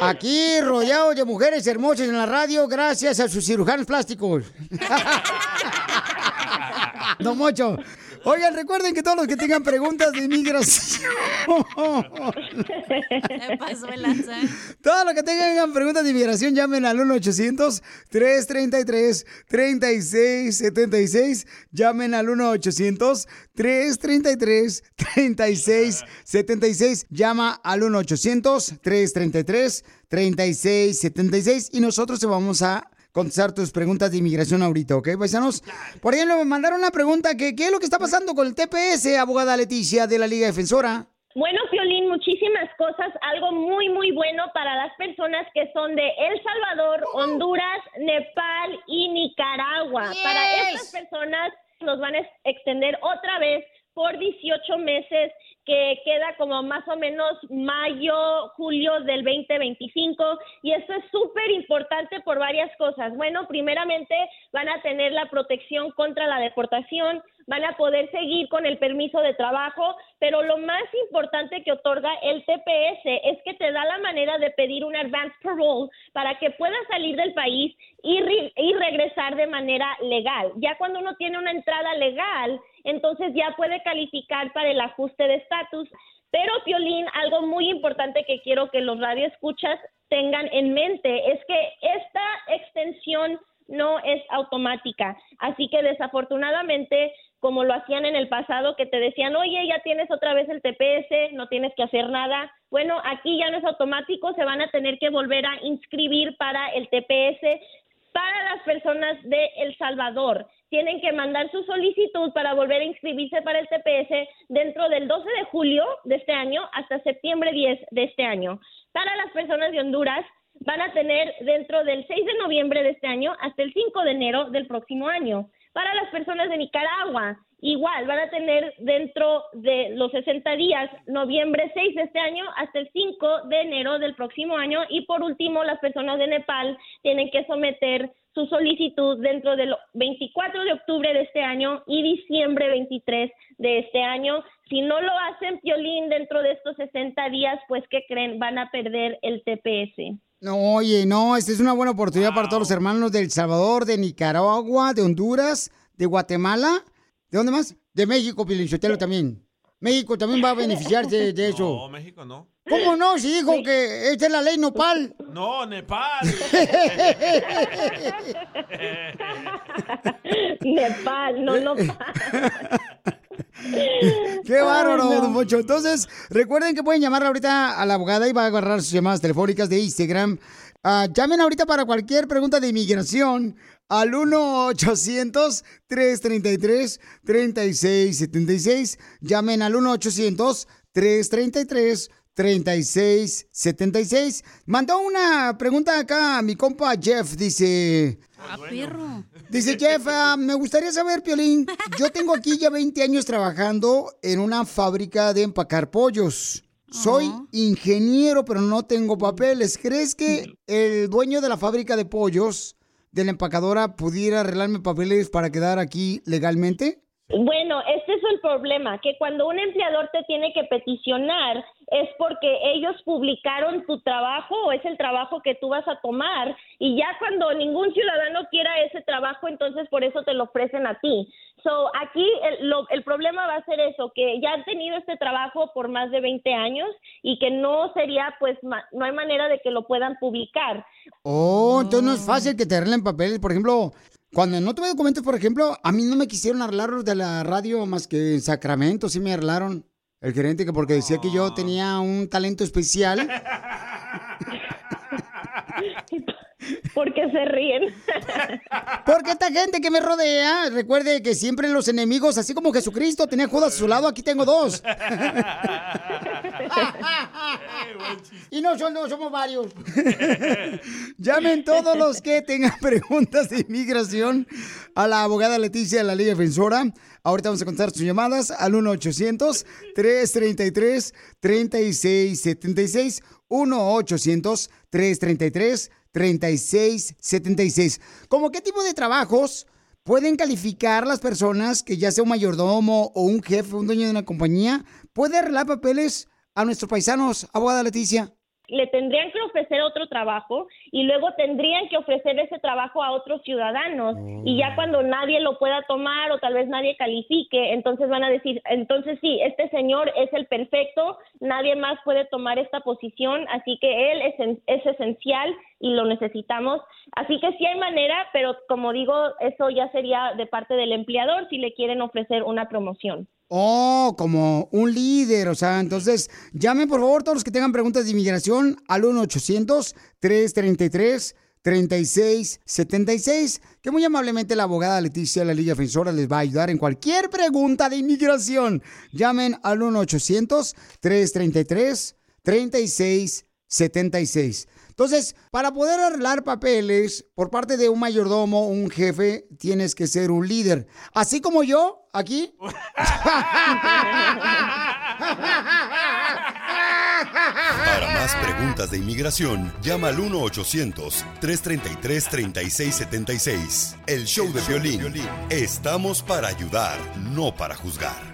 Aquí rodeado de mujeres hermosas en la radio gracias a sus cirujanos plásticos. Don Mocho. Oigan, recuerden que todos los que tengan preguntas de inmigración. Me pasó el lanza. Todos los que tengan preguntas de inmigración, llamen al 1-800-333-3676. Llamen al 1-800-333-3676. Llama al 1-800-333-3676. Y nosotros te vamos a contestar tus preguntas de inmigración ahorita, ¿ok, paisanos? Por ejemplo, me mandaron una pregunta que ¿qué es lo que está pasando con el TPS, abogada Leticia de la Liga Defensora? Bueno, Piolín, muchísimas cosas. Algo muy, muy bueno para las personas que son de El Salvador, Honduras, Nepal y Nicaragua. Para estas personas nos van a ex- extender otra vez por 18 meses que queda como más o menos mayo, julio del 2025 y esto es súper importante por varias cosas. Bueno, primeramente van a tener la protección contra la deportación, van a poder seguir con el permiso de trabajo, pero lo más importante que otorga el TPS es que te da la manera de pedir un advance parole para que puedas salir del país y, y regresar de manera legal. Ya cuando uno tiene una entrada legal, entonces ya puede calificar para el ajuste de estatus. Pero, Piolín, algo muy importante que quiero que los radioescuchas tengan en mente es que esta extensión no es automática. Así que desafortunadamente, como lo hacían en el pasado, que te decían, oye, ya tienes otra vez el TPS, no tienes que hacer nada. Bueno, aquí ya no es automático, se van a tener que volver a inscribir para el TPS para las personas de El Salvador. Tienen que mandar su solicitud para volver a inscribirse para el TPS dentro del 12 de julio de este año hasta septiembre 10 de este año. Para las personas de Honduras van a tener dentro del 6 de noviembre de este año hasta el 5 de enero del próximo año. Para las personas de Nicaragua, igual van a tener dentro de los 60 días, noviembre 6 de este año hasta el 5 de enero del próximo año. Y por último, las personas de Nepal tienen que someter su solicitud dentro del 24 de octubre de este año y diciembre 23 de este año. Si no lo hacen, Piolín, dentro de estos 60 días, pues, ¿qué creen? Van a perder el TPS. No, oye, no, esta es una buena oportunidad para todos los hermanos de El Salvador, de Nicaragua, de Honduras, de Guatemala. ¿De dónde más? De México, Pilinchotelo también. México también va a beneficiarse de eso. No, México no. ¿Cómo no? Si dijo que esta es la ley nopal. No, Nepal. Nepal, no, no. Qué bárbaro, Ay, no. don Poncho. Entonces, recuerden que pueden llamar ahorita a la abogada y va a agarrar sus llamadas telefónicas de Instagram. Ah, llamen ahorita para cualquier pregunta de inmigración al 1-800-333-3676. Llamen al 1-800-333-3676. Mandó una pregunta acá a mi compa Jeff. Dice... Ah, perro. Dice Jeff, ah, me gustaría saber, Piolín, yo tengo aquí ya 20 años trabajando en una fábrica de empacar pollos. Soy ingeniero, pero no tengo papeles. ¿Crees que el dueño de la fábrica de pollos, de la empacadora, pudiera arreglarme papeles para quedar aquí legalmente? Bueno, este es el problema, que cuando un empleador te tiene que peticionar es porque ellos publicaron tu trabajo o es el trabajo que tú vas a tomar y ya cuando ningún ciudadano quiera ese trabajo, entonces por eso te lo ofrecen a ti. So, aquí el, lo- el problema va a ser eso, que ya han tenido este trabajo por más de 20 años y que no sería, pues, ma- no hay manera de que lo puedan publicar. Oh, entonces no es fácil que te arreglen papeles. Por ejemplo, cuando no tuve documentos, por ejemplo, a mí no me quisieron arreglar los de la radio más que en Sacramento, sí me arreglaron. El gerente que porque decía que yo tenía un talento especial. Porque se ríen. Porque esta gente que me rodea, recuerde que siempre los enemigos, así como Jesucristo tenía Judas a su lado, aquí tengo dos. y no, son, no somos varios. Llamen todos los que tengan preguntas de inmigración a la abogada Leticia de la Liga Defensora. Ahorita vamos a contar sus llamadas al 1-800-333-3676. 1-800-333-3676. ¿Cómo qué tipo de trabajos pueden calificar las personas que ya sea un mayordomo o un jefe, un dueño de una compañía, puede arreglar papeles a nuestros paisanos, abogada Leticia? Le tendrían que ofrecer otro trabajo y luego tendrían que ofrecer ese trabajo a otros ciudadanos y ya cuando nadie lo pueda tomar o tal vez nadie califique, entonces van a decir, entonces sí, este señor es el perfecto, nadie más puede tomar esta posición, así que él es, es esencial y lo necesitamos. Así que sí hay manera, pero como digo, eso ya sería de parte del empleador si le quieren ofrecer una promoción. Oh, como un líder, o sea, entonces llamen por favor todos los que tengan preguntas de inmigración al 1-800-333-3676, que muy amablemente la abogada Leticia la Defensora les va a ayudar en cualquier pregunta de inmigración. Llamen al 1-800-333-3676. Entonces, para poder arreglar papeles por parte de un mayordomo, un jefe, tienes que ser un líder. Así como yo, aquí. Para más preguntas de inmigración, llama al 1-800-333-3676. El show de violín. Estamos para ayudar, no para juzgar.